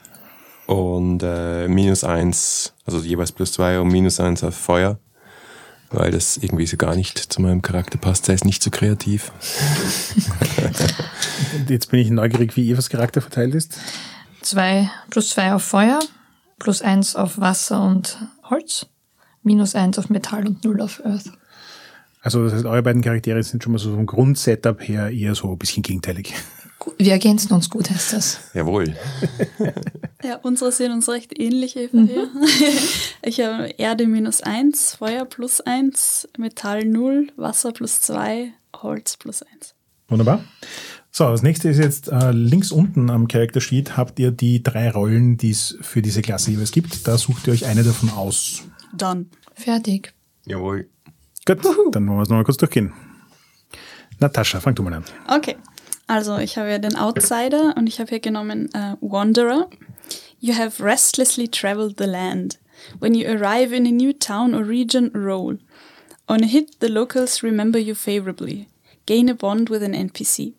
und äh, minus eins, also jeweils plus zwei und minus eins auf Feuer, weil das irgendwie so gar nicht zu meinem Charakter passt. Er ist nicht so kreativ. Jetzt bin ich neugierig, wie Evas Charakter verteilt ist. Zwei plus zwei auf Feuer, plus eins auf Wasser und Holz, minus eins auf Metall und null auf Earth. Also das heißt, eure beiden Charaktere sind schon mal so vom Grundsetup her eher so ein bisschen gegenteilig. Wir ergänzen uns gut, heißt das. Jawohl. Ja, unsere sehen uns recht ähnlich, Eva. Hier. Ich habe Erde minus eins, Feuer plus eins, Metall null, Wasser plus zwei, Holz plus eins. Wunderbar. So, das nächste ist jetzt äh, links unten am Character Sheet habt ihr die drei Rollen, die es für diese Klasse jeweils gibt. Da sucht ihr euch eine davon aus. Done. Fertig. Jawohl. Gut, dann wollen wir es nochmal kurz durchgehen. Natascha, fang du mal an. Okay, also ich habe ja den Outsider und ich habe hier genommen äh, Wanderer. You have restlessly traveled the land. When you arrive in a new town or region, roll. On a hit, the locals remember you favorably. Gain a bond with an NPC.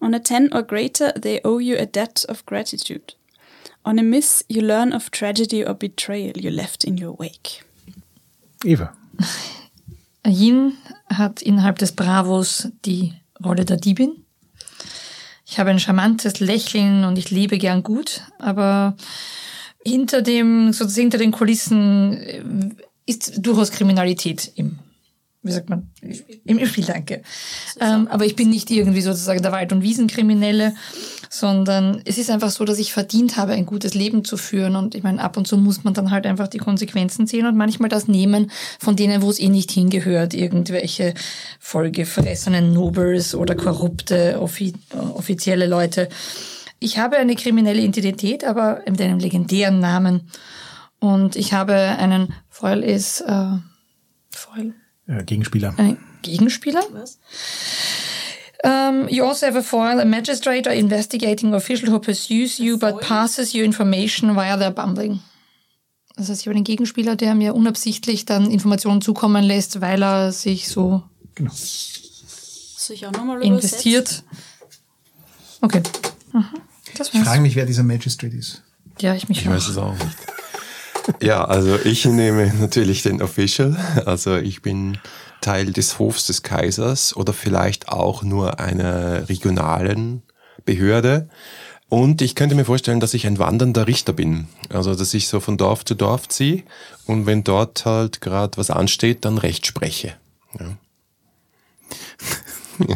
On a 10 or greater, they owe you a debt of gratitude. On a miss, you learn of tragedy or betrayal you left in your wake. Eva. Yin hat innerhalb des Bravos die Rolle der Diebin. Ich habe ein charmantes Lächeln und ich lebe gern gut, aber hinter dem, sozusagen hinter den Kulissen äh, ist durchaus Kriminalität im, wie sagt man, im Spiel, danke. Ähm, aber ich bin nicht irgendwie sozusagen der Wald- und Wiesenkriminelle, sondern es ist einfach so, dass ich verdient habe, ein gutes Leben zu führen. Und ich meine, ab und zu muss man dann halt einfach die Konsequenzen ziehen und manchmal das nehmen von denen, wo es eh nicht hingehört, irgendwelche vollgefressenen Nobles oder korrupte offi offizielle Leute. Ich habe eine kriminelle Identität, aber mit einem legendären Namen. Und ich habe einen Foil ist äh, Foil, Äh, Gegenspieler. ein Gegenspieler. Was? Um, you also have a foil, a magistrate or investigating official who pursues you but passes you information via their bumbling. Das heißt, ich habe einen Gegenspieler, der mir unabsichtlich dann Informationen zukommen lässt, weil er sich so Genau. Auch investiert. Okay. Mhm. Das Ich frage mich, wer dieser Magistrate ist. Ja, ich mich Ich weiß es auch nicht. Ja, also ich nehme natürlich den Official. Also ich bin Teil des Hofs des Kaisers oder vielleicht auch nur einer regionalen Behörde. Und ich könnte mir vorstellen, dass ich ein wandernder Richter bin. Also dass ich so von Dorf zu Dorf ziehe und wenn dort halt gerade was ansteht, dann Recht spreche. Ja.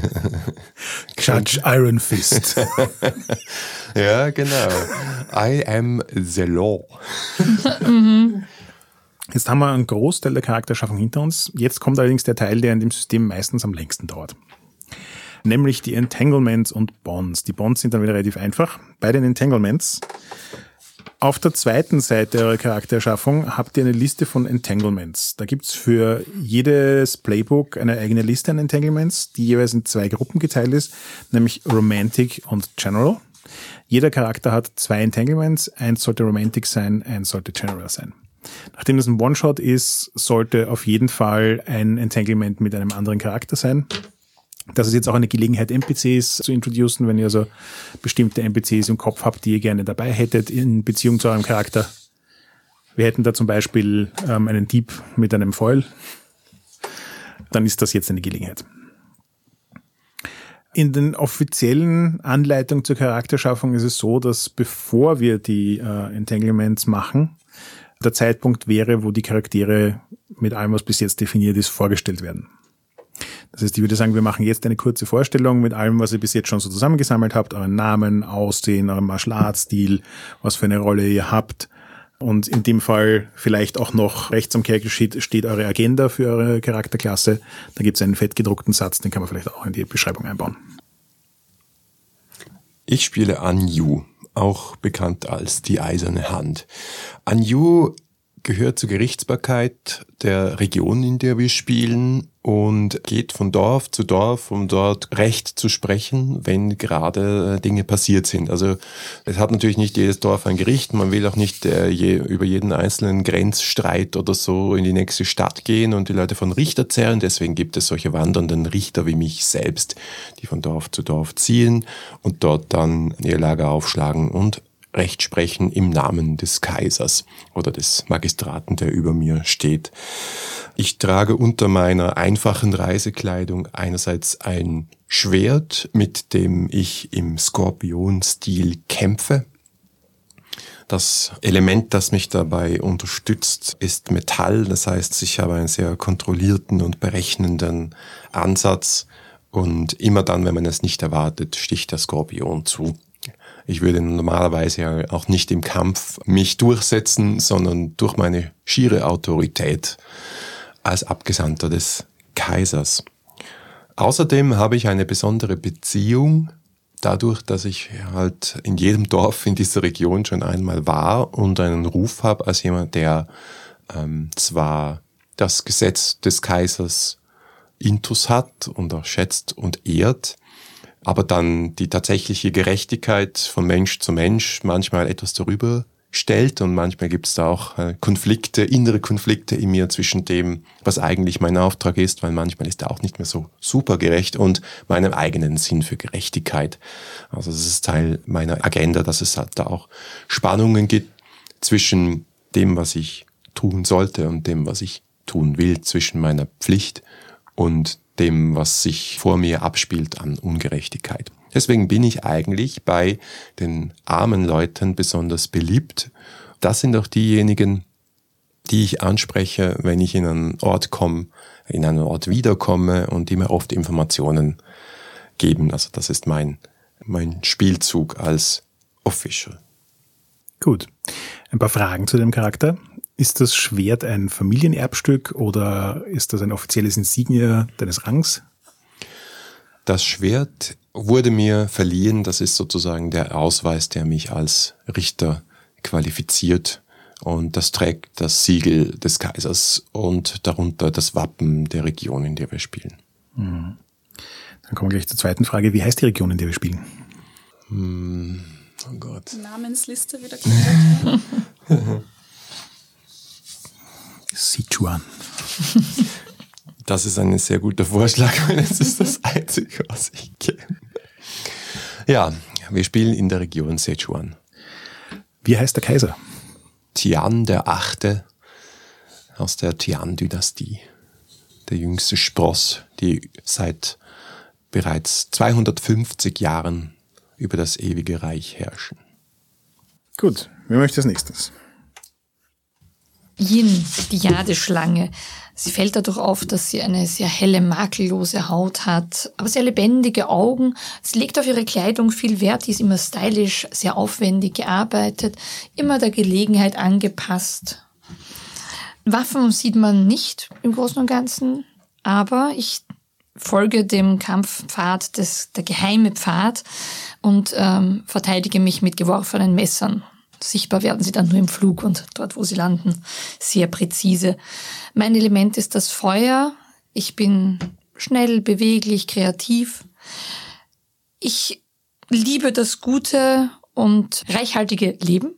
Judge Iron Fist. ja, genau. I am the law. Jetzt haben wir einen Großteil der Charakterschaffung hinter uns. Jetzt kommt allerdings der Teil, der in dem System meistens am längsten dauert. Nämlich die Entanglements und Bonds. Die Bonds sind dann wieder relativ einfach. Bei den Entanglements auf der zweiten Seite eurer Charakterschaffung habt ihr eine Liste von Entanglements. Da gibt's für jedes Playbook eine eigene Liste an Entanglements, die jeweils in zwei Gruppen geteilt ist, nämlich Romantic und General. Jeder Charakter hat zwei Entanglements, eins sollte Romantic sein, eins sollte General sein. Nachdem das ein One-Shot ist, sollte auf jeden Fall ein Entanglement mit einem anderen Charakter sein. Das ist jetzt auch eine Gelegenheit, NPCs zu introducen, wenn ihr also bestimmte NPCs im Kopf habt, die ihr gerne dabei hättet in Beziehung zu eurem Charakter. Wir hätten da zum Beispiel ähm, einen Dieb mit einem Foil. Dann ist das jetzt eine Gelegenheit. In den offiziellen Anleitungen zur Charakterschaffung ist es so, dass bevor wir die äh, Entanglements machen, der Zeitpunkt wäre, wo die Charaktere mit allem, was bis jetzt definiert ist, vorgestellt werden. Das heißt, ich würde sagen, wir machen jetzt eine kurze Vorstellung mit allem, was ihr bis jetzt schon so zusammengesammelt habt, euren Namen, Aussehen, euren Martial Arts Stil, was für eine Rolle ihr habt. Und in dem Fall vielleicht auch noch rechts am Sheet steht eure Agenda für eure Charakterklasse. Da gibt es einen fettgedruckten Satz, den kann man vielleicht auch in die Beschreibung einbauen. Ich spiele Anju, auch bekannt als die eiserne Hand. Anju gehört zur Gerichtsbarkeit der Region, in der wir spielen und geht von Dorf zu Dorf, um dort Recht zu sprechen, wenn gerade Dinge passiert sind. Also es hat natürlich nicht jedes Dorf ein Gericht, man will auch nicht äh, je, über jeden einzelnen Grenzstreit oder so in die nächste Stadt gehen und die Leute von Richter zählen. Deswegen gibt es solche wandernden Richter wie mich selbst, die von Dorf zu Dorf ziehen und dort dann ihr Lager aufschlagen und Recht sprechen im Namen des Kaisers oder des Magistraten, der über mir steht. Ich trage unter meiner einfachen Reisekleidung einerseits ein Schwert, mit dem ich im Skorpion-Stil kämpfe. Das Element, das mich dabei unterstützt, ist Metall. Das heißt, ich habe einen sehr kontrollierten und berechnenden Ansatz. Und immer dann, wenn man es nicht erwartet, sticht der Skorpion zu. Ich würde normalerweise ja auch nicht im Kampf mich durchsetzen, sondern durch meine schiere Autorität als Abgesandter des Kaisers. Außerdem habe ich eine besondere Beziehung dadurch, dass ich halt in jedem Dorf in dieser Region schon einmal war und einen Ruf habe als jemand, der ähm, zwar das Gesetz des Kaisers intus hat und auch schätzt und ehrt, aber dann die tatsächliche Gerechtigkeit von Mensch zu Mensch manchmal etwas darüber stellt und manchmal gibt es da auch äh, Konflikte, innere Konflikte in mir zwischen dem, was eigentlich mein Auftrag ist, weil manchmal ist er auch nicht mehr so super gerecht und meinem eigenen Sinn für Gerechtigkeit. Also das ist Teil meiner Agenda, dass es halt da auch Spannungen gibt zwischen dem, was ich tun sollte und dem, was ich tun will, zwischen meiner Pflicht und dem, was sich vor mir abspielt an Ungerechtigkeit. Deswegen bin ich eigentlich bei den armen Leuten besonders beliebt. Das sind auch diejenigen, die ich anspreche, wenn ich in einen Ort komme, in einen Ort wiederkomme und die mir oft Informationen geben. Also das ist mein, mein Spielzug als Official. Gut. Ein paar Fragen zu dem Charakter. Ist das Schwert ein Familienerbstück oder ist das ein offizielles Insignia deines Rangs? Das Schwert wurde mir verliehen. Das ist sozusagen der Ausweis, der mich als Richter qualifiziert. Und das trägt das Siegel des Kaisers und darunter das Wappen der Region, in der wir spielen. Mhm. Dann kommen wir gleich zur zweiten Frage. Wie heißt die Region, in der wir spielen? Hm, oh Gott. Namensliste wieder. Sichuan. Das ist ein sehr guter Vorschlag, weil es ist das Einzige, was ich kenne. Ja, wir spielen in der Region Sichuan. Wie heißt der Kaiser? Tian der Achte aus der Tian-Dynastie. Der jüngste Spross, die seit bereits 250 Jahren über das ewige Reich herrschen. Gut, wer möchte als nächstes? Yin, die Jadeschlange. Sie fällt dadurch auf, dass sie eine sehr helle, makellose Haut hat, aber sehr lebendige Augen. Sie legt auf ihre Kleidung viel Wert, die ist immer stylisch, sehr aufwendig gearbeitet, immer der Gelegenheit angepasst. Waffen sieht man nicht im Großen und Ganzen, aber ich folge dem Kampfpfad, des, der geheime Pfad und ähm, verteidige mich mit geworfenen Messern. Sichtbar werden sie dann nur im Flug und dort, wo sie landen, sehr präzise. Mein Element ist das Feuer. Ich bin schnell, beweglich, kreativ. Ich liebe das gute und reichhaltige Leben.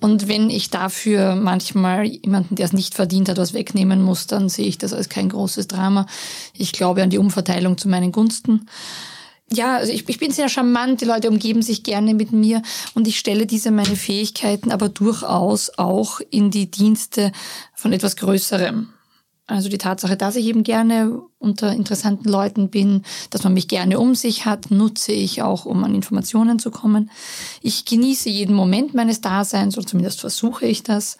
Und wenn ich dafür manchmal jemanden, der es nicht verdient hat, was wegnehmen muss, dann sehe ich das als kein großes Drama. Ich glaube an die Umverteilung zu meinen Gunsten ja, also ich, ich bin sehr charmant, die Leute umgeben sich gerne mit mir und ich stelle diese meine Fähigkeiten aber durchaus auch in die Dienste von etwas Größerem. Also die Tatsache, dass ich eben gerne unter interessanten Leuten bin, dass man mich gerne um sich hat, nutze ich auch, um an Informationen zu kommen. Ich genieße jeden Moment meines Daseins, oder zumindest versuche ich das.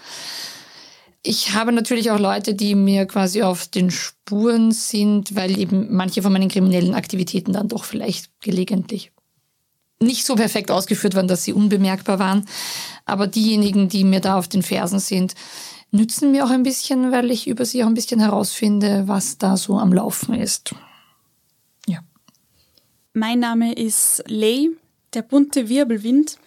Ich habe natürlich auch Leute, die mir quasi auf den Spuren sind, weil eben manche von meinen kriminellen Aktivitäten dann doch vielleicht gelegentlich nicht so perfekt ausgeführt waren, dass sie unbemerkbar waren. Aber diejenigen, die mir da auf den Fersen sind, nützen mir auch ein bisschen, weil ich über sie auch ein bisschen herausfinde, was da so am Laufen ist. Ja. Mein Name ist Lei, der bunte Wirbelwind.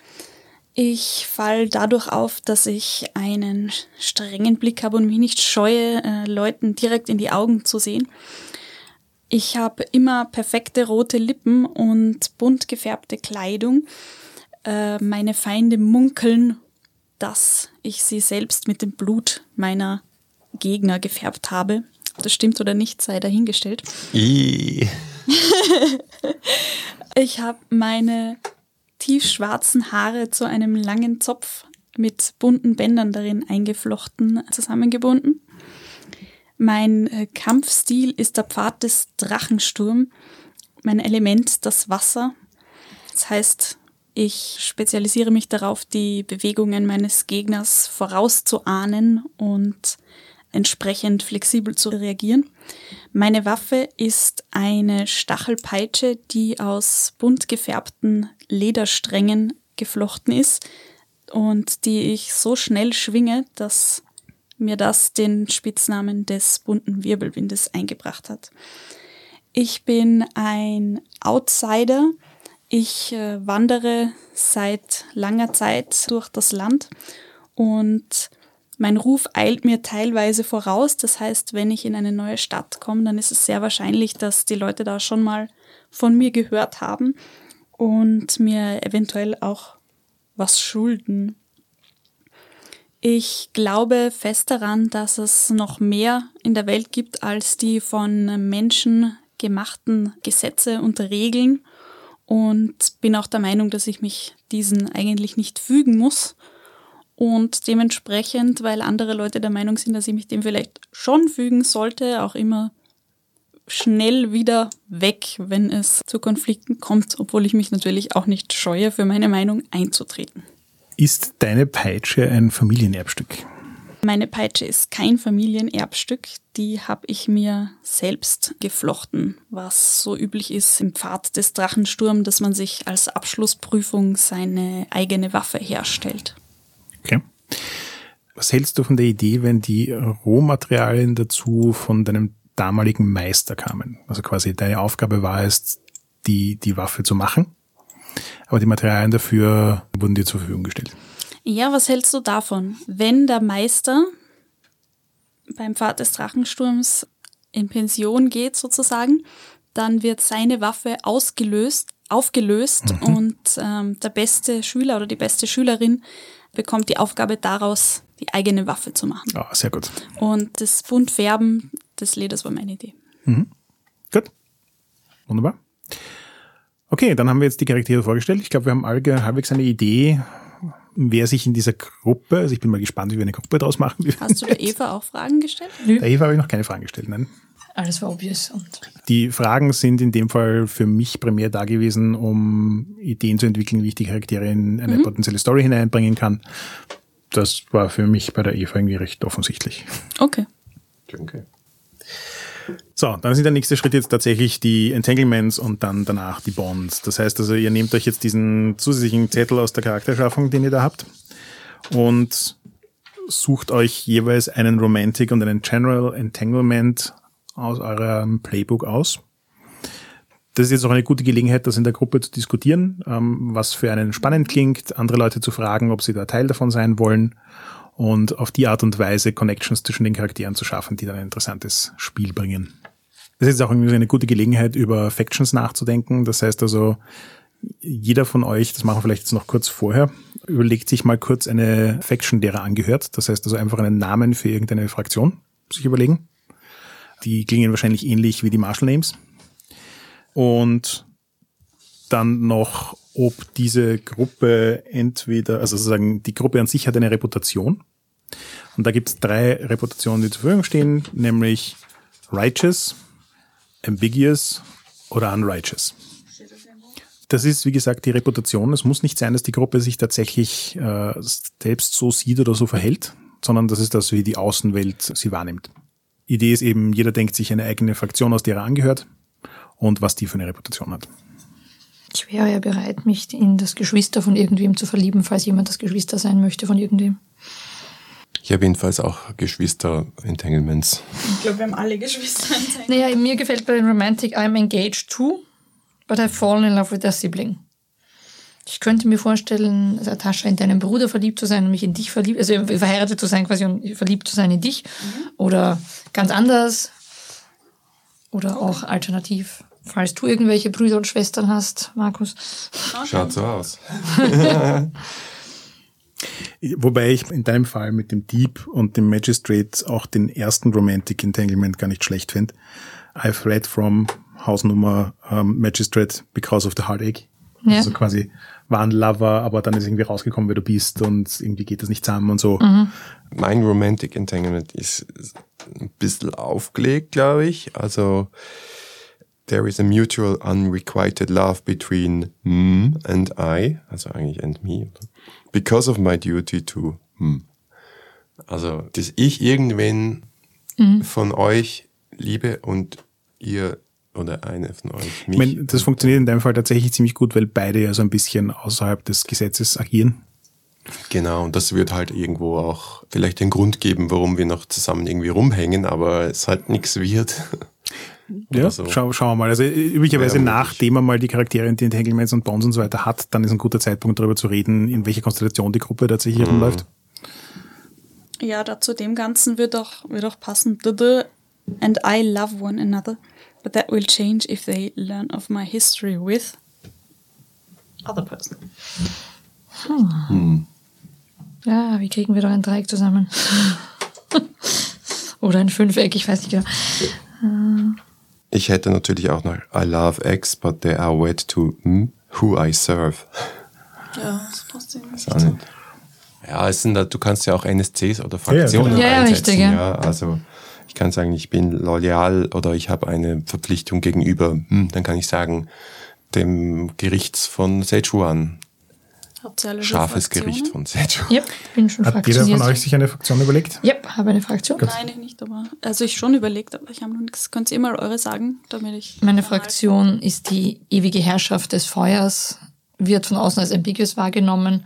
Ich fall dadurch auf, dass ich einen strengen Blick habe und mich nicht scheue, äh, Leuten direkt in die Augen zu sehen. Ich habe immer perfekte rote Lippen und bunt gefärbte Kleidung. Äh, meine Feinde munkeln, dass ich sie selbst mit dem Blut meiner Gegner gefärbt habe. Ob das stimmt oder nicht, sei dahingestellt. Ich habe meine tiefschwarzen Haare zu einem langen Zopf mit bunten Bändern darin eingeflochten zusammengebunden. Mein äh, Kampfstil ist der Pfad des Drachensturm. Mein Element das Wasser. Das heißt, ich spezialisiere mich darauf, die Bewegungen meines Gegners vorauszuahnen und entsprechend flexibel zu reagieren. Meine Waffe ist eine Stachelpeitsche, die aus bunt gefärbten Ledersträngen geflochten ist und die ich so schnell schwinge, dass mir das den Spitznamen des bunten Wirbelwindes eingebracht hat. Ich bin ein Outsider. Ich äh, wandere seit langer Zeit durch das Land und mein Ruf eilt mir teilweise voraus. Das heißt, wenn ich in eine neue Stadt komme, dann ist es sehr wahrscheinlich, dass die Leute da schon mal von mir gehört haben und mir eventuell auch was schulden. Ich glaube fest daran, dass es noch mehr in der Welt gibt als die von Menschen gemachten Gesetze und Regeln und bin auch der Meinung, dass ich mich diesen eigentlich nicht fügen muss und dementsprechend, weil andere Leute der Meinung sind, dass ich mich dem vielleicht schon fügen sollte, auch immer schnell wieder weg, wenn es zu Konflikten kommt, obwohl ich mich natürlich auch nicht scheue, für meine Meinung einzutreten. Ist deine Peitsche ein Familienerbstück? Meine Peitsche ist kein Familienerbstück, die habe ich mir selbst geflochten, was so üblich ist im Pfad des Drachensturm, dass man sich als Abschlussprüfung seine eigene Waffe herstellt. Okay. Was hältst du von der Idee, wenn die Rohmaterialien dazu von deinem damaligen Meister kamen? Also quasi deine Aufgabe war es, die, die Waffe zu machen, aber die Materialien dafür wurden dir zur Verfügung gestellt. Ja, was hältst du davon? Wenn der Meister beim Pfad des Drachensturms in Pension geht sozusagen, dann wird seine Waffe ausgelöst, aufgelöst mhm. und ähm, der beste Schüler oder die beste Schülerin bekommt die Aufgabe daraus, die eigene Waffe zu machen. Ah, sehr gut. Und das Buntfärben des Leders war meine Idee. Mhm. Gut. Wunderbar. Okay, dann haben wir jetzt die Charaktere vorgestellt. Ich glaube, wir haben alle halbwegs eine Idee, wer sich in dieser Gruppe, also ich bin mal gespannt, wie wir eine Gruppe draus machen. Hast du der Eva auch Fragen gestellt? Der Eva habe ich noch keine Fragen gestellt, nein. Alles war obvious. Und die Fragen sind in dem Fall für mich primär da gewesen, um Ideen zu entwickeln, wie ich die Charaktere in eine mhm. potenzielle Story hineinbringen kann. Das war für mich bei der Eva irgendwie recht offensichtlich. Okay. Danke. So, dann sind der nächste Schritt jetzt tatsächlich die Entanglements und dann danach die Bonds. Das heißt also, ihr nehmt euch jetzt diesen zusätzlichen Zettel aus der Charakterschaffung, den ihr da habt, und sucht euch jeweils einen Romantic und einen General Entanglement aus eurem Playbook aus. Das ist jetzt auch eine gute Gelegenheit, das in der Gruppe zu diskutieren, ähm, was für einen spannend klingt, andere Leute zu fragen, ob sie da Teil davon sein wollen und auf die Art und Weise Connections zwischen den Charakteren zu schaffen, die dann ein interessantes Spiel bringen. Das ist jetzt auch eine gute Gelegenheit, über Factions nachzudenken. Das heißt also, jeder von euch, das machen wir vielleicht jetzt noch kurz vorher, überlegt sich mal kurz eine Faction, der er angehört. Das heißt also einfach einen Namen für irgendeine Fraktion sich überlegen. Die klingen wahrscheinlich ähnlich wie die Marshall Names. Und dann noch, ob diese Gruppe entweder, also sozusagen die Gruppe an sich hat eine Reputation. Und da gibt es drei Reputationen, die zur Verfügung stehen, nämlich Righteous, Ambiguous oder Unrighteous. Das ist, wie gesagt, die Reputation. Es muss nicht sein, dass die Gruppe sich tatsächlich äh, selbst so sieht oder so verhält, sondern das ist das, wie die Außenwelt sie wahrnimmt. Idee ist eben, jeder denkt sich eine eigene Fraktion aus, der er angehört und was die für eine Reputation hat. Ich wäre ja bereit, mich in das Geschwister von irgendwem zu verlieben, falls jemand das Geschwister sein möchte von irgendwem. Ich habe jedenfalls auch Geschwister-Entanglements. Ich glaube, wir haben alle Geschwister. Naja, mir gefällt bei den Romantic I'm engaged too, but I've fallen in love with their sibling. Ich könnte mir vorstellen, Natascha, in deinen Bruder verliebt zu sein und mich in dich verliebt, also verheiratet zu sein quasi und verliebt zu sein in dich. Oder ganz anders. Oder auch alternativ. Falls du irgendwelche Brüder und Schwestern hast, Markus. Schaut so aus. Wobei ich in deinem Fall mit dem Dieb und dem Magistrate auch den ersten Romantic Entanglement gar nicht schlecht finde. I've read from Hausnummer um, Magistrate because of the heartache. Ja. Also quasi war ein Lover, aber dann ist irgendwie rausgekommen, wer du bist und irgendwie geht das nicht zusammen und so. Mein Romantic Entanglement ist ein bisschen aufgelegt, glaube ich. Also, there is a mutual unrequited love between mm and I, also eigentlich and me, because of my duty to mm. Also, dass ich irgendwen von euch liebe und ihr oder eine von euch Ich mich. meine, das funktioniert in deinem Fall tatsächlich ziemlich gut, weil beide ja so ein bisschen außerhalb des Gesetzes agieren. Genau, und das wird halt irgendwo auch vielleicht den Grund geben, warum wir noch zusammen irgendwie rumhängen, aber es halt nichts wird. Ja, so. schau, schauen wir mal. Also äh, üblicherweise Ja, nachdem man mal die Charaktere und die Entanglements und Bonds und so weiter hat, dann ist ein guter Zeitpunkt darüber zu reden, in welcher Konstellation die Gruppe tatsächlich rumläuft. Ja, dazu dem Ganzen wird auch, wird auch passen. And I love one another, but that will change if they learn of my history with other person. Ja, wie kriegen wir doch ein Dreieck zusammen? Oder ein Fünfeck, ich weiß nicht genau. Ich hätte natürlich auch noch I love X, but they are wed to mm, who I serve. Ja, das passt auch nicht. Ja, es sind, da- du kannst ja auch NSCs oder Fraktionen Ja, ja, einsetzen. richtig, ja. ja. Also ich kann sagen, ich bin loyal oder ich habe eine Verpflichtung gegenüber. Hm, dann kann ich sagen, dem Gerichts von Sichuan. Habt ihr alle Scharfes Fraktionen? Gericht von Sichuan. Yep, bin schon Hat jeder von euch sich eine Fraktion überlegt? Yep, habe eine Fraktion. Nein, ich nicht, aber. Also ich schon überlegt, aber ich habe noch nichts. Könnt ihr mal eure sagen, damit ich. Meine Fraktion ist die ewige Herrschaft des Feuers, wird von außen als ambiguous wahrgenommen.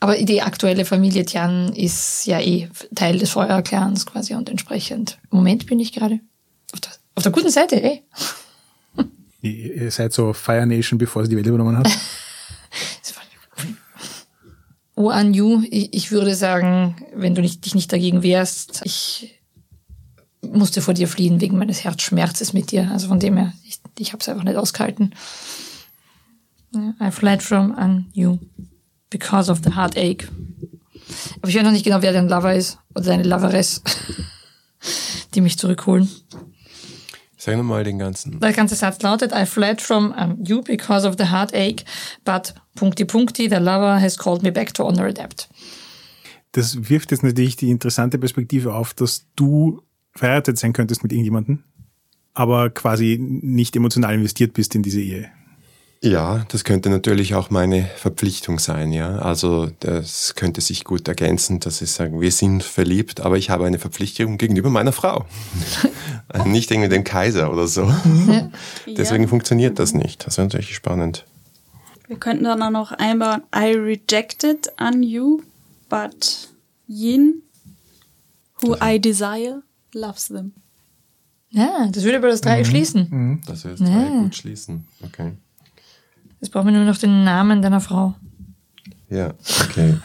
Aber die aktuelle Familie Tian ist ja eh Teil des Feuerclans quasi und entsprechend. Im Moment bin ich gerade auf der, auf der guten Seite, ey. Ihr ihr seid so Fire Nation, bevor sie die Welt übernommen hat. Oh, an you, ich, würde sagen, wenn du nicht, dich nicht dagegen wehrst, ich musste vor dir fliehen wegen meines Herzschmerzes mit dir. Also von dem her, ich, ich habe es einfach nicht ausgehalten. I fled from an you because of the heartache. Aber ich weiß noch nicht genau, wer dein Lover ist oder deine Loveress, die mich zurückholen. Sag nochmal den ganzen. Der ganze Satz lautet, I fled from um, you because of the heartache, but punkti punkti, the lover has called me back to honor a debt. Das wirft jetzt natürlich die interessante Perspektive auf, dass du verheiratet sein könntest mit irgendjemandem, aber quasi nicht emotional investiert bist in diese Ehe. Ja, das könnte natürlich auch meine Verpflichtung sein, ja. Also das könnte sich gut ergänzen, dass ich sage, wir sind verliebt, aber ich habe eine Verpflichtung gegenüber meiner Frau. nicht irgendwie dem Kaiser oder so. Deswegen funktioniert das nicht. Das ist natürlich spannend. Wir könnten dann auch noch einbauen, I rejected an you, but Yin, who I desire, loves them. Ja, das würde aber das Dreieck schließen. Das heißt, drei gut schließen. Okay. Jetzt brauchen wir nur noch den Namen deiner Frau. Ja, okay.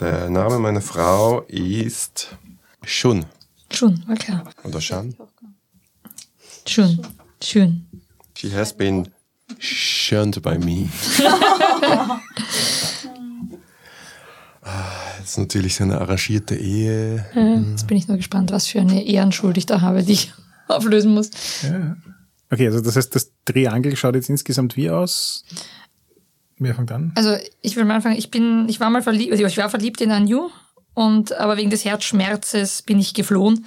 Der Name meiner Frau ist Shun Schön, war klar. oder Shan. Schön, schön. She has been shunned by me. Ah, Das ist natürlich so eine arrangierte Ehe. Jetzt bin ich nur gespannt, was für eine Ehrenschuld ich da habe, die ich auflösen muss. Okay, also das heißt, das Triangel schaut jetzt insgesamt wie aus? Wer fängt an? Also ich will mal anfangen, ich bin, ich war mal verliebt, also ich war verliebt in Anju und aber wegen des Herzschmerzes bin ich geflohen.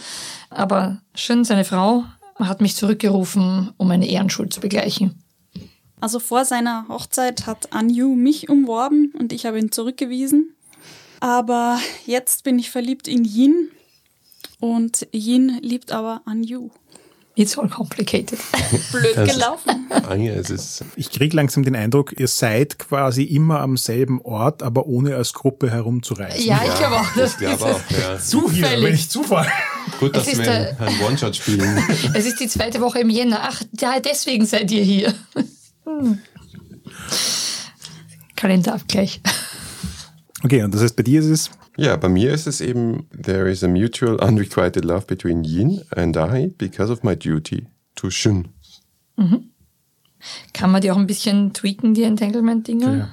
Aber schön, seine Frau hat mich zurückgerufen, um eine Ehrenschuld zu begleichen. Also vor seiner Hochzeit hat Anju mich umworben und ich habe ihn zurückgewiesen. Aber jetzt bin ich verliebt in Yin und Yin liebt aber Anju. It's all complicated. Blöd Das- gelaufen. Anja, es ist Ich krieg langsam den Eindruck, ihr seid quasi immer am selben Ort, aber ohne als Gruppe herumzureisen. Ja, ich glaube auch, das ich glaube auch, ja. Zufällig. Wenn ich Zufall. Gut, dass wir der- einen One-Shot spielen. Es ist die zweite Woche im Jänner. Ach, ja, deswegen seid ihr hier. Hm. Kalenderabgleich. Okay, und das heißt, bei dir ist es Ja, bei mir ist es eben, there is a mutual unrequited love between Yin and I because of my duty to Shun. Kann man die auch ein bisschen tweaken, die Entanglement-Dinge? Ja.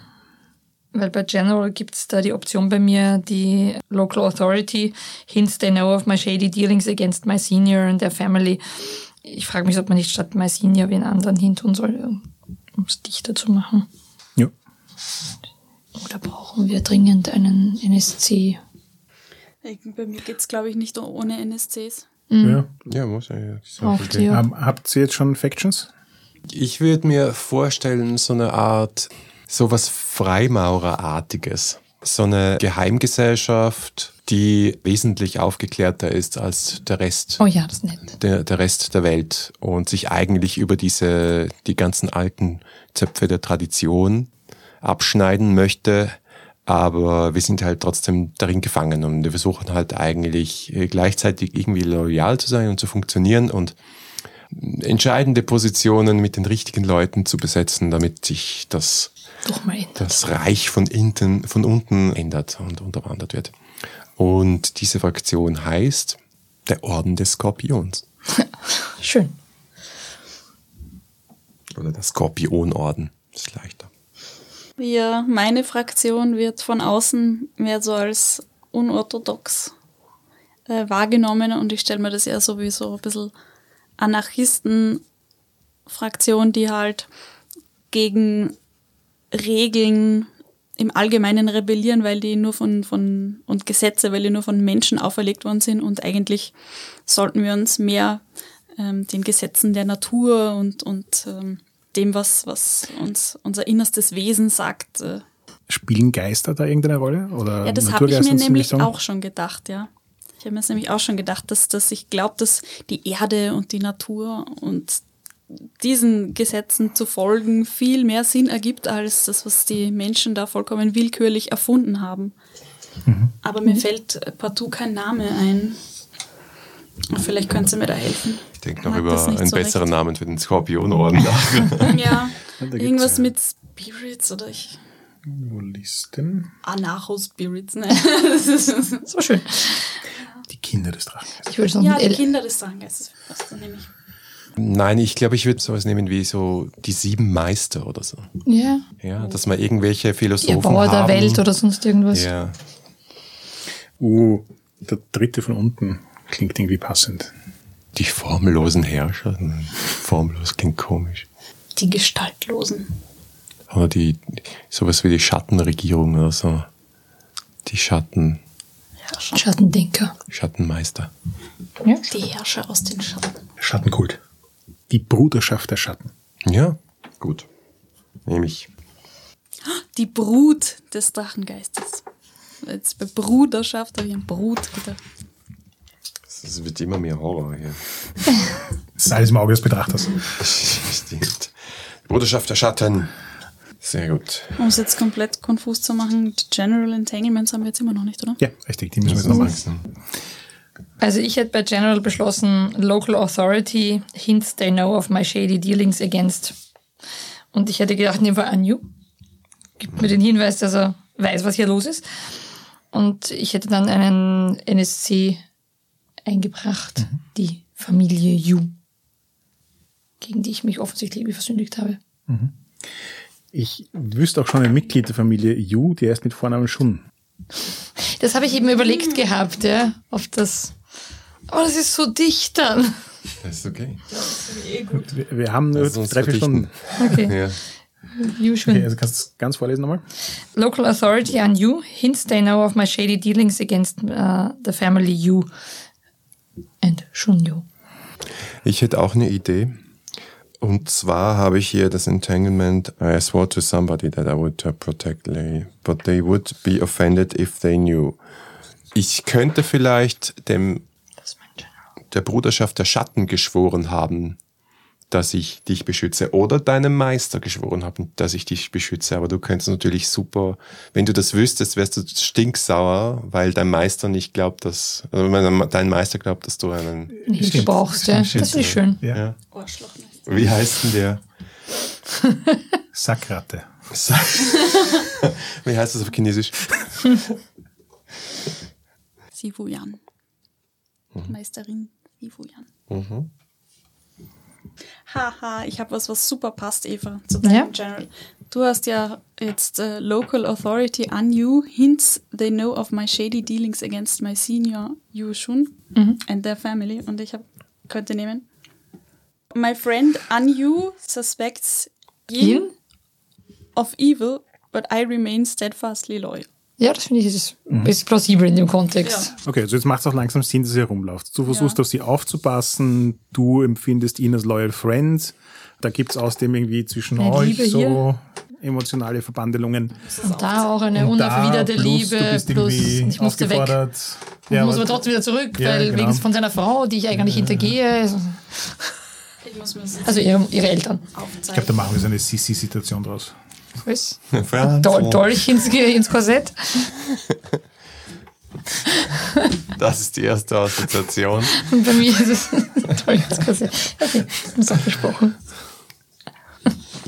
Weil bei General gibt es da die Option bei mir, die Local Authority hints they know of my shady dealings against my senior and their family. Ich frage mich, ob man nicht statt my senior wen anderen hintun soll, um es dichter zu machen. ja. Oder brauchen wir dringend einen NSC? Bei mir geht es, glaube ich, nicht ohne NSCs. ja. Ja, muss ja. okay. die. Ähm, habt ihr jetzt schon Factions? Ich würde mir vorstellen, so eine Art, sowas Freimaurerartiges. So eine Geheimgesellschaft, die wesentlich aufgeklärter ist als der Rest. Oh ja, das ist nett. der, der Rest der Welt und sich eigentlich über diese, die ganzen alten Zöpfe der Tradition abschneiden möchte. Aber wir sind halt trotzdem darin gefangen und wir versuchen halt eigentlich äh, gleichzeitig irgendwie loyal zu sein und zu funktionieren und entscheidende Positionen mit den richtigen Leuten zu besetzen, damit sich das das Reich von, hinten, von unten ändert und unterwandert wird. Und diese Fraktion heißt der Orden des Skorpions. Schön. Oder der Skorpionorden. Ist leichter. Ja, meine Fraktion wird von außen mehr so als unorthodox äh, wahrgenommen. Und ich stelle mir das eher so wie so ein bisschen Anarchisten-Fraktion, die halt gegen Regeln im Allgemeinen rebellieren, weil die nur von, von, und Gesetze, weil die nur von Menschen auferlegt worden sind. Und eigentlich sollten wir uns mehr ähm, den Gesetzen der Natur und, und ähm, dem, was, was uns unser innerstes Wesen sagt. Äh. Spielen Geister da irgendeine Rolle? Oder Ja, das habe ich mir nämlich Sagen? auch schon gedacht, ja. Ich habe mir das nämlich auch schon gedacht, dass, dass ich glaube, dass die Erde und die Natur und diesen Gesetzen zu folgen viel mehr Sinn ergibt als das, was die Menschen da vollkommen willkürlich erfunden haben. Mhm. Aber mir fällt partout kein Name ein. Vielleicht können Sie mir da helfen. Ich denke noch über einen so besseren recht. Namen für den Skorpionorden nach. Ja, irgendwas ja- mit Spirits oder ich. Wo Listen? Anarcho-Spirits, ne? So schön. Die Kinder des Drachen. Ich würde sagen, ja, die L- Kinder des nehme ich. Nein, ich glaube, ich würde sowas nehmen wie so die sieben Meister oder so. ja, Ja, dass man irgendwelche Philosophen Bauer der haben. Welt oder sonst irgendwas. Ja, Uh, der dritte von unten klingt irgendwie passend. Die formlosen Herrscher. Formlos klingt komisch. Die Gestaltlosen. Oder die, sowas wie die Schattenregierung oder so. Die Schatten, Herrscher. Schattendenker. Schattenmeister. Ja. Die Herrscher aus den Schatten. Schattenkult. Die Bruderschaft der Schatten. Ja, gut. Nehme ich. Die Brut des Drachengeistes. Jetzt bei Bruderschaft habe ich an Brut gedacht. Es wird immer mehr Horror hier. Das ist alles im Auge des Betrachters. Stimmt. Bruderschaft der Schatten. Sehr gut. Um es jetzt komplett konfus zu machen, die General Entanglements haben wir jetzt immer noch nicht, oder? Ja, richtig, die müssen wir jetzt noch machen. Also ich hätte bei General beschlossen, Local Authority, hints they know of my shady dealings against. Und ich hätte gedacht, nehmen wir Anju. Gibt mir den Hinweis, dass er weiß, was hier los ist. Und ich hätte dann einen NSC eingebracht, die Familie Yu, gegen die ich mich offensichtlich irgendwie versündigt habe. Ich wüsste auch schon ein Mitglied der Familie Yu, der heißt mit Vornamen Shun. Das habe ich eben überlegt gehabt, ja, auf das. Aber das ist so dicht dann. Das ist okay. Wir, wir haben nur drei, vier. Stunden. Okay, Ja. Schon. Okay, also kannst du es ganz vorlesen nochmal? Local authority on you hints they know of my shady dealings against uh, the family you and Shunyu. Ich hätte auch eine Idee. Und zwar habe ich hier das Entanglement. I swore to somebody that I would uh, protect Lei, but they would be offended if they knew. Ich könnte vielleicht dem der Bruderschaft der Schatten geschworen haben, dass ich dich beschütze, oder deinem Meister geschworen haben, dass ich dich beschütze. Aber du könntest natürlich super, wenn du das wüsstest, wärst du stinksauer, weil dein Meister nicht glaubt, dass, also wenn dein Meister glaubt, dass du einen, Stimmt. brauchst, ja. Das ist schön. Ja. ja. Wie heißt denn der? Sackratte. Wie heißt das auf Chinesisch? Sifu Yan. Meisterin Sifu Yan. Mhm. Haha, ich habe was, was super passt, Eva, zu deinem Ja? General. Du hast ja jetzt äh, Local Authority Anyu hints they know of my shady dealings against my senior Yu Shun and their family. Und ich hab, könnte nehmen. My friend Anyu suspects Yin Yin? of evil, but I remain steadfastly loyal. Ja, das finde ich ist, ist plausibel in dem Kontext. Okay, also jetzt macht es auch langsam Sinn, dass ihr herumlauft. Du versuchst Ja. auf sie aufzupassen, du empfindest ihn als loyal friend. Da gibt es außerdem irgendwie zwischen Eine euch Liebe so hier. emotionale Verbandelungen. Und da auch eine unerwiderte Liebe, du bist plus ich musste weg. Und Ja, muss aber- trotzdem wieder zurück, Ja, weil genau. wegen von seiner Frau, die ich eigentlich hintergehe. Ich muss mir das Also ihre, ihre Eltern. ich glaube, da machen wir so eine Sissi-Situation draus. Was? Dol Dolch ins, ins Korsett. Das ist die erste Assoziation. Und bei mir ist es Dolch ins Korsett. Okay, das auch besprochen.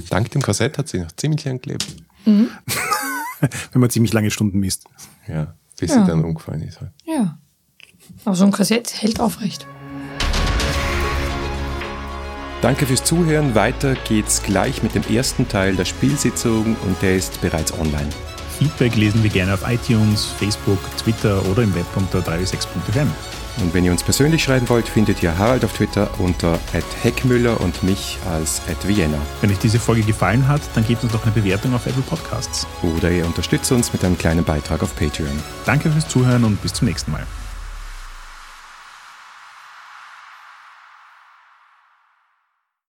Dank dem Korsett hat sie noch ziemlich lang gelebt. Wenn man ziemlich lange Stunden misst. Ja, bis Ja. sie dann umgefallen ist. Halt. Ja. Aber so ein Korsett hält aufrecht. Danke fürs Zuhören. Weiter geht's gleich mit dem ersten Teil der Spielsitzung und der ist bereits online. Feedback lesen wir gerne auf iTunes, Facebook, Twitter oder im Web unter 3w6.fm. Und wenn ihr uns persönlich schreiben wollt, findet ihr Harald auf Twitter unter @heckmüller und mich als @vienna. Wenn euch diese Folge gefallen hat, dann gebt uns doch eine Bewertung auf Apple Podcasts. Oder ihr unterstützt uns mit einem kleinen Beitrag auf Patreon. Danke fürs Zuhören und bis zum nächsten Mal.